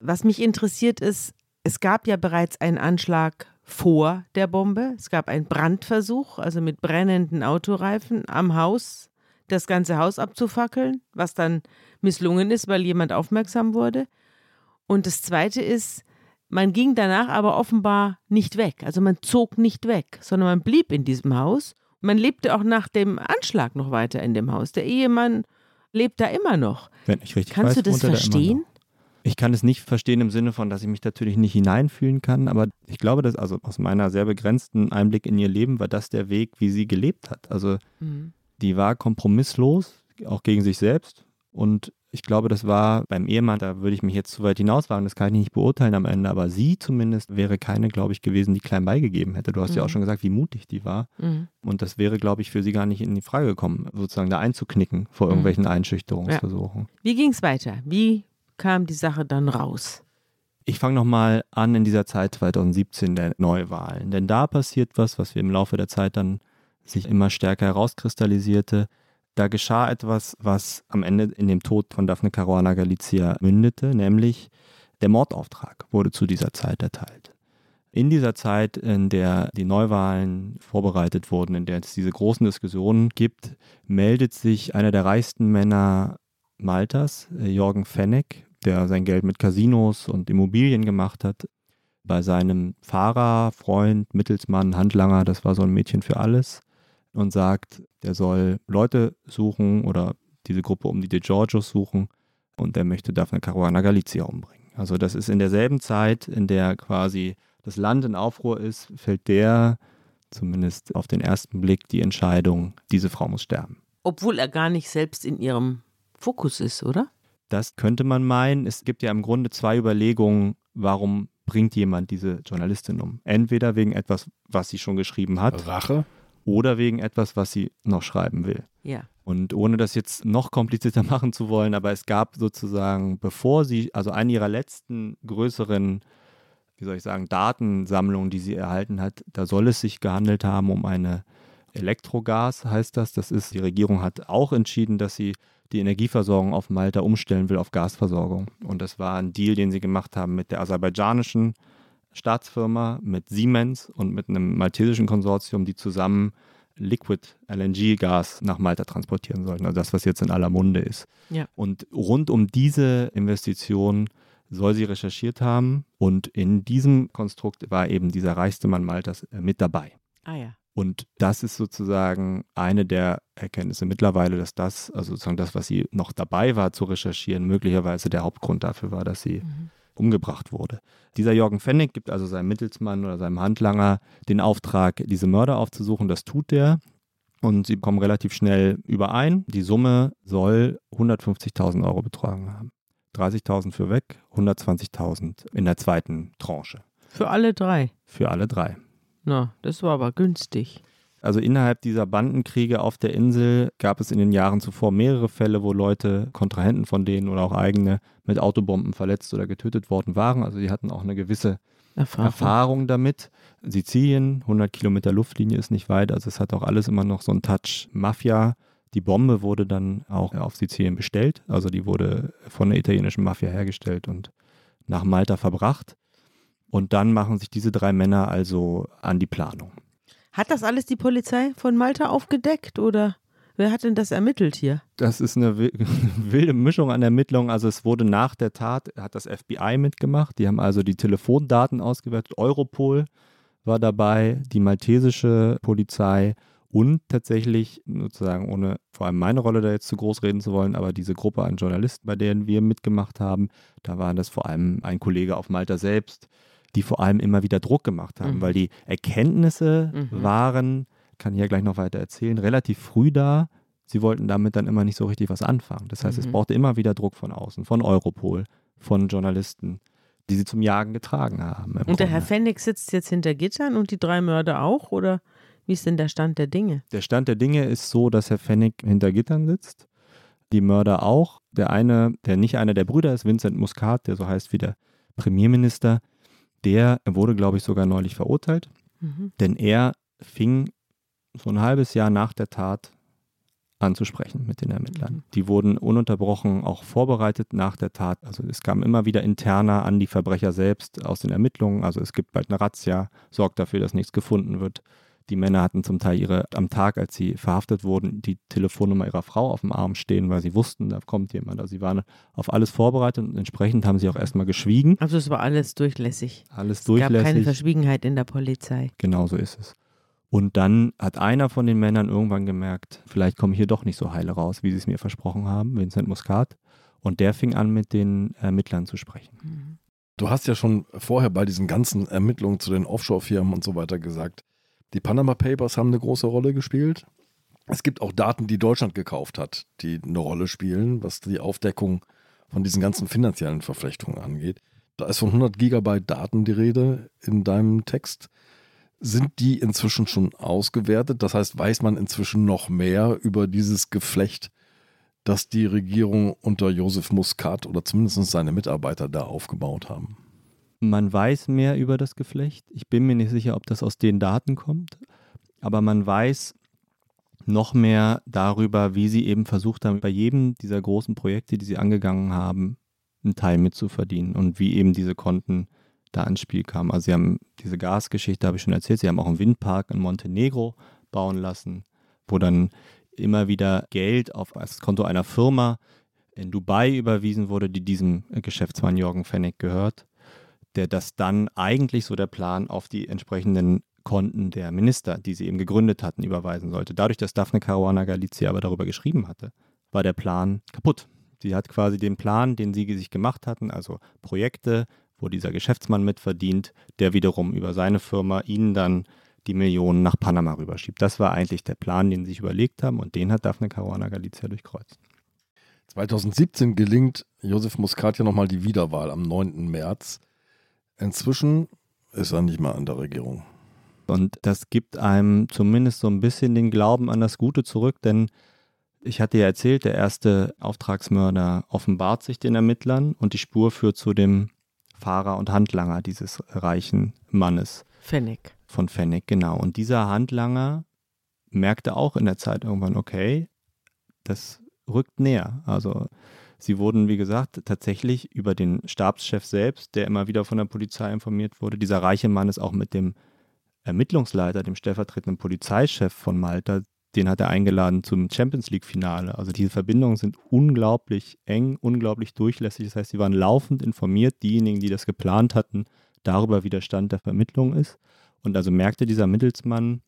Was mich interessiert ist, es gab ja bereits einen Anschlag vor der Bombe. Es gab einen Brandversuch, also mit brennenden Autoreifen am Haus, das ganze Haus abzufackeln, was dann misslungen ist, weil jemand aufmerksam wurde. Und das Zweite ist, man ging danach aber offenbar nicht weg. Also man zog nicht weg, sondern man blieb in diesem Haus. Man lebte auch nach dem Anschlag noch weiter in dem Haus. Der Ehemann lebt da immer noch. Wenn ich richtig Kannst weiß, du das er verstehen? Ich kann es nicht verstehen im Sinne von, dass ich mich natürlich nicht hineinfühlen kann, aber ich glaube, dass also aus meiner sehr begrenzten Einblick in ihr Leben war das der Weg, wie sie gelebt hat. Also Mhm. die war kompromisslos, auch gegen sich selbst. Und ich glaube, das war beim Ehemann, da würde ich mich jetzt zu weit hinauswagen, das kann ich nicht beurteilen am Ende, aber sie zumindest wäre keine, glaube ich, gewesen, die klein beigegeben hätte. Du hast ja Mhm. auch schon gesagt, wie mutig die war. Mhm. Und das wäre, glaube ich, für sie gar nicht in die Frage gekommen, sozusagen da einzuknicken vor Mhm. irgendwelchen Einschüchterungsversuchen. Wie ging es weiter? Wie kam die Sache dann raus? Ich fange nochmal an in dieser Zeit 2017 der Neuwahlen. Denn da passiert was, was wir im Laufe der Zeit dann sich immer stärker herauskristallisierte. Da geschah etwas, was am Ende in dem Tod von Daphne Caruana Galizia mündete, nämlich der Mordauftrag wurde zu dieser Zeit erteilt. In dieser Zeit, in der die Neuwahlen vorbereitet wurden, in der es diese großen Diskussionen gibt, meldet sich einer der reichsten Männer Maltas, Jorgen Fenneck, der sein Geld mit Casinos und Immobilien gemacht hat, bei seinem Fahrer, Freund, Mittelsmann, Handlanger, das war so ein Mädchen für alles, und sagt, der soll Leute suchen oder diese Gruppe um die De Giorgios suchen und der möchte Daphne Caruana Galizia umbringen. Also das ist in derselben Zeit, in der quasi das Land in Aufruhr ist, fällt der zumindest auf den ersten Blick die Entscheidung, diese Frau muss sterben. Obwohl er gar nicht selbst in ihrem Fokus ist, oder? Das könnte man meinen. Es gibt ja im Grunde zwei Überlegungen, warum bringt jemand diese Journalistin um. Entweder wegen etwas, was sie schon geschrieben hat, Rache? Oder wegen etwas, was sie noch schreiben will. Ja. Und ohne das jetzt noch komplizierter machen zu wollen, aber es gab sozusagen, bevor sie, also eine ihrer letzten größeren, wie soll ich sagen, Datensammlungen, die sie erhalten hat, da soll es sich gehandelt haben um eine Elektrogas, heißt das. Das ist, die Regierung hat auch entschieden, dass sie die Energieversorgung auf Malta umstellen will auf Gasversorgung. Und das war ein Deal, den sie gemacht haben mit der aserbaidschanischen Staatsfirma, mit Siemens und mit einem maltesischen Konsortium, die zusammen Liquid LNG-Gas nach Malta transportieren sollten. Also das, was jetzt in aller Munde ist. Ja. Und rund um diese Investition soll sie recherchiert haben. Und in diesem Konstrukt war eben dieser reichste Mann Maltas äh, mit dabei. Ah ja. Und das ist sozusagen eine der Erkenntnisse mittlerweile, dass das, also sozusagen das, was sie noch dabei war zu recherchieren, möglicherweise der Hauptgrund dafür war, dass sie Mhm. Umgebracht wurde. Dieser Jorgen Fennig gibt also seinem Mittelsmann oder seinem Handlanger den Auftrag, diese Mörder aufzusuchen. Das tut der. Und sie kommen relativ schnell überein. Die Summe soll 150.000 Euro betragen haben. 30.000 für weg, 120.000 in der zweiten Tranche. Für alle drei. Für alle drei. Na, das war aber günstig. Also innerhalb dieser Bandenkriege auf der Insel gab es in den Jahren zuvor mehrere Fälle, wo Leute, Kontrahenten von denen oder auch eigene, mit Autobomben verletzt oder getötet worden waren. Also sie hatten auch eine gewisse Erfahrung. Erfahrung damit. Sizilien, 100 Kilometer Luftlinie ist nicht weit, also es hat auch alles immer noch so einen Touch Mafia. Die Bombe wurde dann auch auf Sizilien bestellt, also die wurde von der italienischen Mafia hergestellt und nach Malta verbracht. Und dann machen sich diese drei Männer also an die Planung. Hat das alles die Polizei von Malta aufgedeckt oder wer hat denn das ermittelt hier? Das ist eine wi- wilde Mischung an Ermittlungen. Also es wurde nach der Tat, hat das FBI mitgemacht. Die haben also die Telefondaten ausgewertet. Europol war dabei, die maltesische Polizei Und tatsächlich, sozusagen, ohne vor allem meine Rolle da jetzt zu groß reden zu wollen, aber diese Gruppe an Journalisten, bei denen wir mitgemacht haben, da waren das vor allem ein Kollege auf Malta selbst, die vor allem immer wieder Druck gemacht haben, mhm. weil die Erkenntnisse mhm. waren, kann ich ja gleich noch weiter erzählen, relativ früh da. Sie wollten damit dann immer nicht so richtig was anfangen. Das heißt, mhm. es brauchte immer wieder Druck von außen, von Europol, von Journalisten, die sie zum Jagen getragen haben. Und der Herr Fennig sitzt jetzt hinter Gittern und die drei Mörder auch, oder? Wie ist denn der Stand der Dinge? Der Stand der Dinge ist so, dass Herr Fennig hinter Gittern sitzt, die Mörder auch. Der eine, der nicht einer der Brüder ist, Vincent Muscat, der so heißt wie der Premierminister, der wurde, glaube ich, sogar neulich verurteilt, mhm. denn er fing so ein halbes Jahr nach der Tat anzusprechen mit den Ermittlern. Mhm. Die wurden ununterbrochen auch vorbereitet nach der Tat. Also es kam immer wieder interner an die Verbrecher selbst aus den Ermittlungen. Also es gibt bald eine Razzia, sorgt dafür, dass nichts gefunden wird. Die Männer hatten zum Teil ihre, am Tag, als sie verhaftet wurden, die Telefonnummer ihrer Frau auf dem Arm stehen, weil sie wussten, da kommt jemand. Also sie waren auf alles vorbereitet und entsprechend haben sie auch erstmal geschwiegen. Also es war alles durchlässig. Alles durchlässig. Es gab keine Verschwiegenheit in der Polizei. Genau so ist es. Und dann hat einer von den Männern irgendwann gemerkt, vielleicht komme ich hier doch nicht so heile raus, wie sie es mir versprochen haben, Vincent Muscat. Und der fing an, mit den Ermittlern zu sprechen. Du hast ja schon vorher bei diesen ganzen Ermittlungen zu den Offshore-Firmen und so weiter gesagt, die Panama Papers haben eine große Rolle gespielt. Es gibt auch Daten, die Deutschland gekauft hat, die eine Rolle spielen, was die Aufdeckung von diesen ganzen finanziellen Verflechtungen angeht. Da ist von 100 Gigabyte Daten die Rede in deinem Text. Sind die inzwischen schon ausgewertet? Das heißt, weiß man inzwischen noch mehr über dieses Geflecht, das die Regierung unter Josef Muscat oder zumindest seine Mitarbeiter da aufgebaut haben? Man weiß mehr über das Geflecht. Ich bin mir nicht sicher, ob das aus den Daten kommt, aber man weiß noch mehr darüber, wie sie eben versucht haben, bei jedem dieser großen Projekte, die sie angegangen haben, einen Teil mitzuverdienen und wie eben diese Konten da ans Spiel kamen. Also sie haben diese Gasgeschichte, habe ich schon erzählt, sie haben auch einen Windpark in Montenegro bauen lassen, wo dann immer wieder Geld auf das Konto einer Firma in Dubai überwiesen wurde, die diesem Geschäftsmann Jorgen Fennig gehört der das dann eigentlich so der Plan auf die entsprechenden Konten der Minister, die sie eben gegründet hatten, überweisen sollte. Dadurch, dass Daphne Caruana Galizia aber darüber geschrieben hatte, war der Plan kaputt. Sie hat quasi den Plan, den sie sich gemacht hatten, also Projekte, wo dieser Geschäftsmann mitverdient, der wiederum über seine Firma ihnen dann die Millionen nach Panama rüberschiebt. Das war eigentlich der Plan, den sie sich überlegt haben und den hat Daphne Caruana Galizia durchkreuzt. 2017 gelingt Josef Muscat ja nochmal die Wiederwahl am 9. März. Inzwischen ist er nicht mehr an der Regierung. Und das gibt einem zumindest so ein bisschen den Glauben an das Gute zurück, denn ich hatte ja erzählt, der erste Auftragsmörder offenbart sich den Ermittlern und die Spur führt zu dem Fahrer und Handlanger dieses reichen Mannes. Fennig. Von Fennig, genau. Und dieser Handlanger merkte auch in der Zeit irgendwann, okay, das rückt näher. Also Sie wurden, wie gesagt, tatsächlich über den Stabschef selbst, der immer wieder von der Polizei informiert wurde. Dieser reiche Mann ist auch mit dem Ermittlungsleiter, dem stellvertretenden Polizeichef von Malta, den hat er eingeladen zum Champions League-Finale. Also diese Verbindungen sind unglaublich eng, unglaublich durchlässig. Das heißt, sie waren laufend informiert, diejenigen, die das geplant hatten, darüber, wie der Stand der Vermittlung ist. Und also merkte dieser Mittelsmann,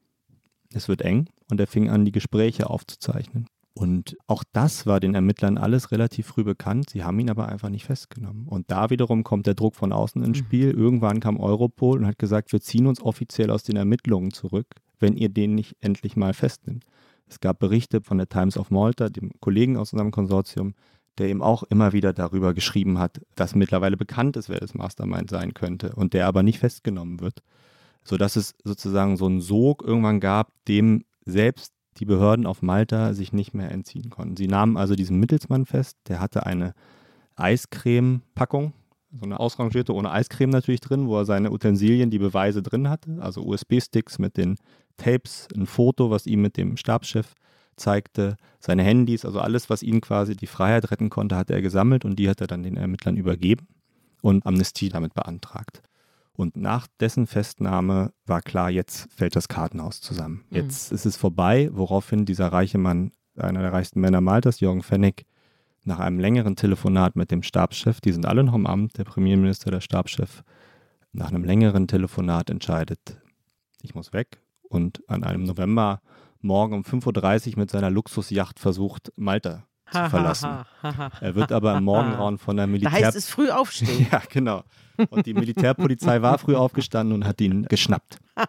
es wird eng und er fing an, die Gespräche aufzuzeichnen. Und auch das war den Ermittlern alles relativ früh bekannt. Sie haben ihn aber einfach nicht festgenommen. Und da wiederum kommt der Druck von außen ins mhm. Spiel. Irgendwann kam Europol und hat gesagt, wir ziehen uns offiziell aus den Ermittlungen zurück, wenn ihr den nicht endlich mal festnimmt. Es gab Berichte von der Times of Malta, dem Kollegen aus unserem Konsortium, der eben auch immer wieder darüber geschrieben hat, dass mittlerweile bekannt ist, wer das Mastermind sein könnte und der aber nicht festgenommen wird. Sodass es sozusagen so einen Sog irgendwann gab, dem selbst die Behörden auf Malta sich nicht mehr entziehen konnten. Sie nahmen also diesen Mittelsmann fest, der hatte eine Eiscreme-Packung, so eine ausrangierte ohne Eiscreme natürlich drin, wo er seine Utensilien, die Beweise drin hatte, also USB-Sticks mit den Tapes, ein Foto, was ihm mit dem Stabschef zeigte, seine Handys, also alles, was ihm quasi die Freiheit retten konnte, hat er gesammelt und die hat er dann den Ermittlern übergeben und Amnestie damit beantragt. Und nach dessen Festnahme war klar, jetzt fällt das Kartenhaus zusammen. Mhm. Jetzt ist es vorbei, woraufhin dieser reiche Mann, einer der reichsten Männer Maltas, Jürgen Fennig, nach einem längeren Telefonat mit dem Stabschef, die sind alle noch im Amt, der Premierminister, der Stabschef, nach einem längeren Telefonat entscheidet, ich muss weg. Und an einem Novembermorgen morgen um 5.30 Uhr mit seiner Luxusjacht versucht, Malta zu verlassen. er wird aber im Morgenraum von der Militär... Da heißt es früh aufstehen. ja, genau. Und die Militärpolizei war früh aufgestanden und hat ihn geschnappt.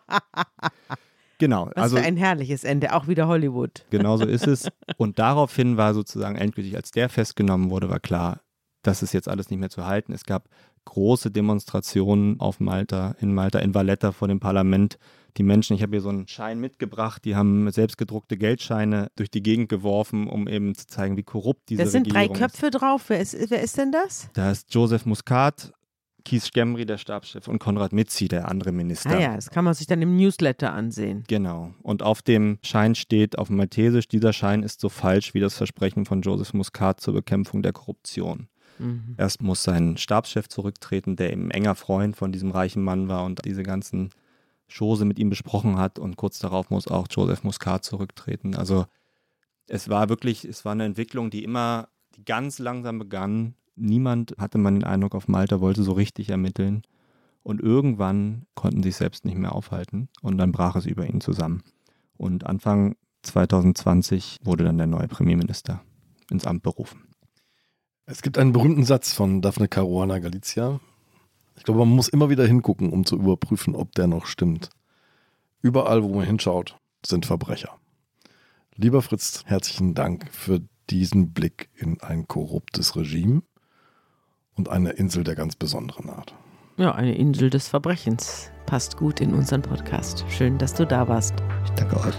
Genau. Was also, für ein herrliches Ende, auch wieder Hollywood. Genau so ist es. Und daraufhin war sozusagen endgültig, als der festgenommen wurde, war klar, das ist jetzt alles nicht mehr zu halten. Es gab große Demonstrationen auf Malta, in Malta, in Valletta vor dem Parlament. Die Menschen, ich habe hier so einen Schein mitgebracht, die haben selbstgedruckte Geldscheine durch die Gegend geworfen, um eben zu zeigen, wie korrupt diese Regierung ist. Da sind drei Köpfe drauf. Wer ist, wer ist denn das? Da ist Joseph Muscat, Kies Gemri, der Stabschef, und Konrad Mitzi, der andere Minister. Ah ja, das kann man sich dann im Newsletter ansehen. Genau. Und auf dem Schein steht auf Maltesisch, dieser Schein ist so falsch wie das Versprechen von Joseph Muscat zur Bekämpfung der Korruption. Mhm. Erst muss sein Stabschef zurücktreten, der eben enger Freund von diesem reichen Mann war und diese ganzen Chose mit ihm besprochen hat. Und kurz darauf muss auch Joseph Muscat zurücktreten. Also es war wirklich, es war eine Entwicklung, die immer, die ganz langsam begann, Niemand hatte man den Eindruck, auf Malta wollte so richtig ermitteln. Und irgendwann konnten sie es selbst nicht mehr aufhalten und dann brach es über ihn zusammen. Und Anfang 2020 wurde dann der neue Premierminister ins Amt berufen. Es gibt einen berühmten Satz von Daphne Caruana Galizia. Ich glaube, man muss immer wieder hingucken, um zu überprüfen, ob der noch stimmt. Überall, wo man hinschaut, sind Verbrecher. Lieber Fritz, herzlichen Dank für diesen Blick in ein korruptes Regime und eine Insel der ganz besonderen Art. Ja, eine Insel des Verbrechens. Passt gut in unseren Podcast. Schön, dass du da warst. Ich danke euch.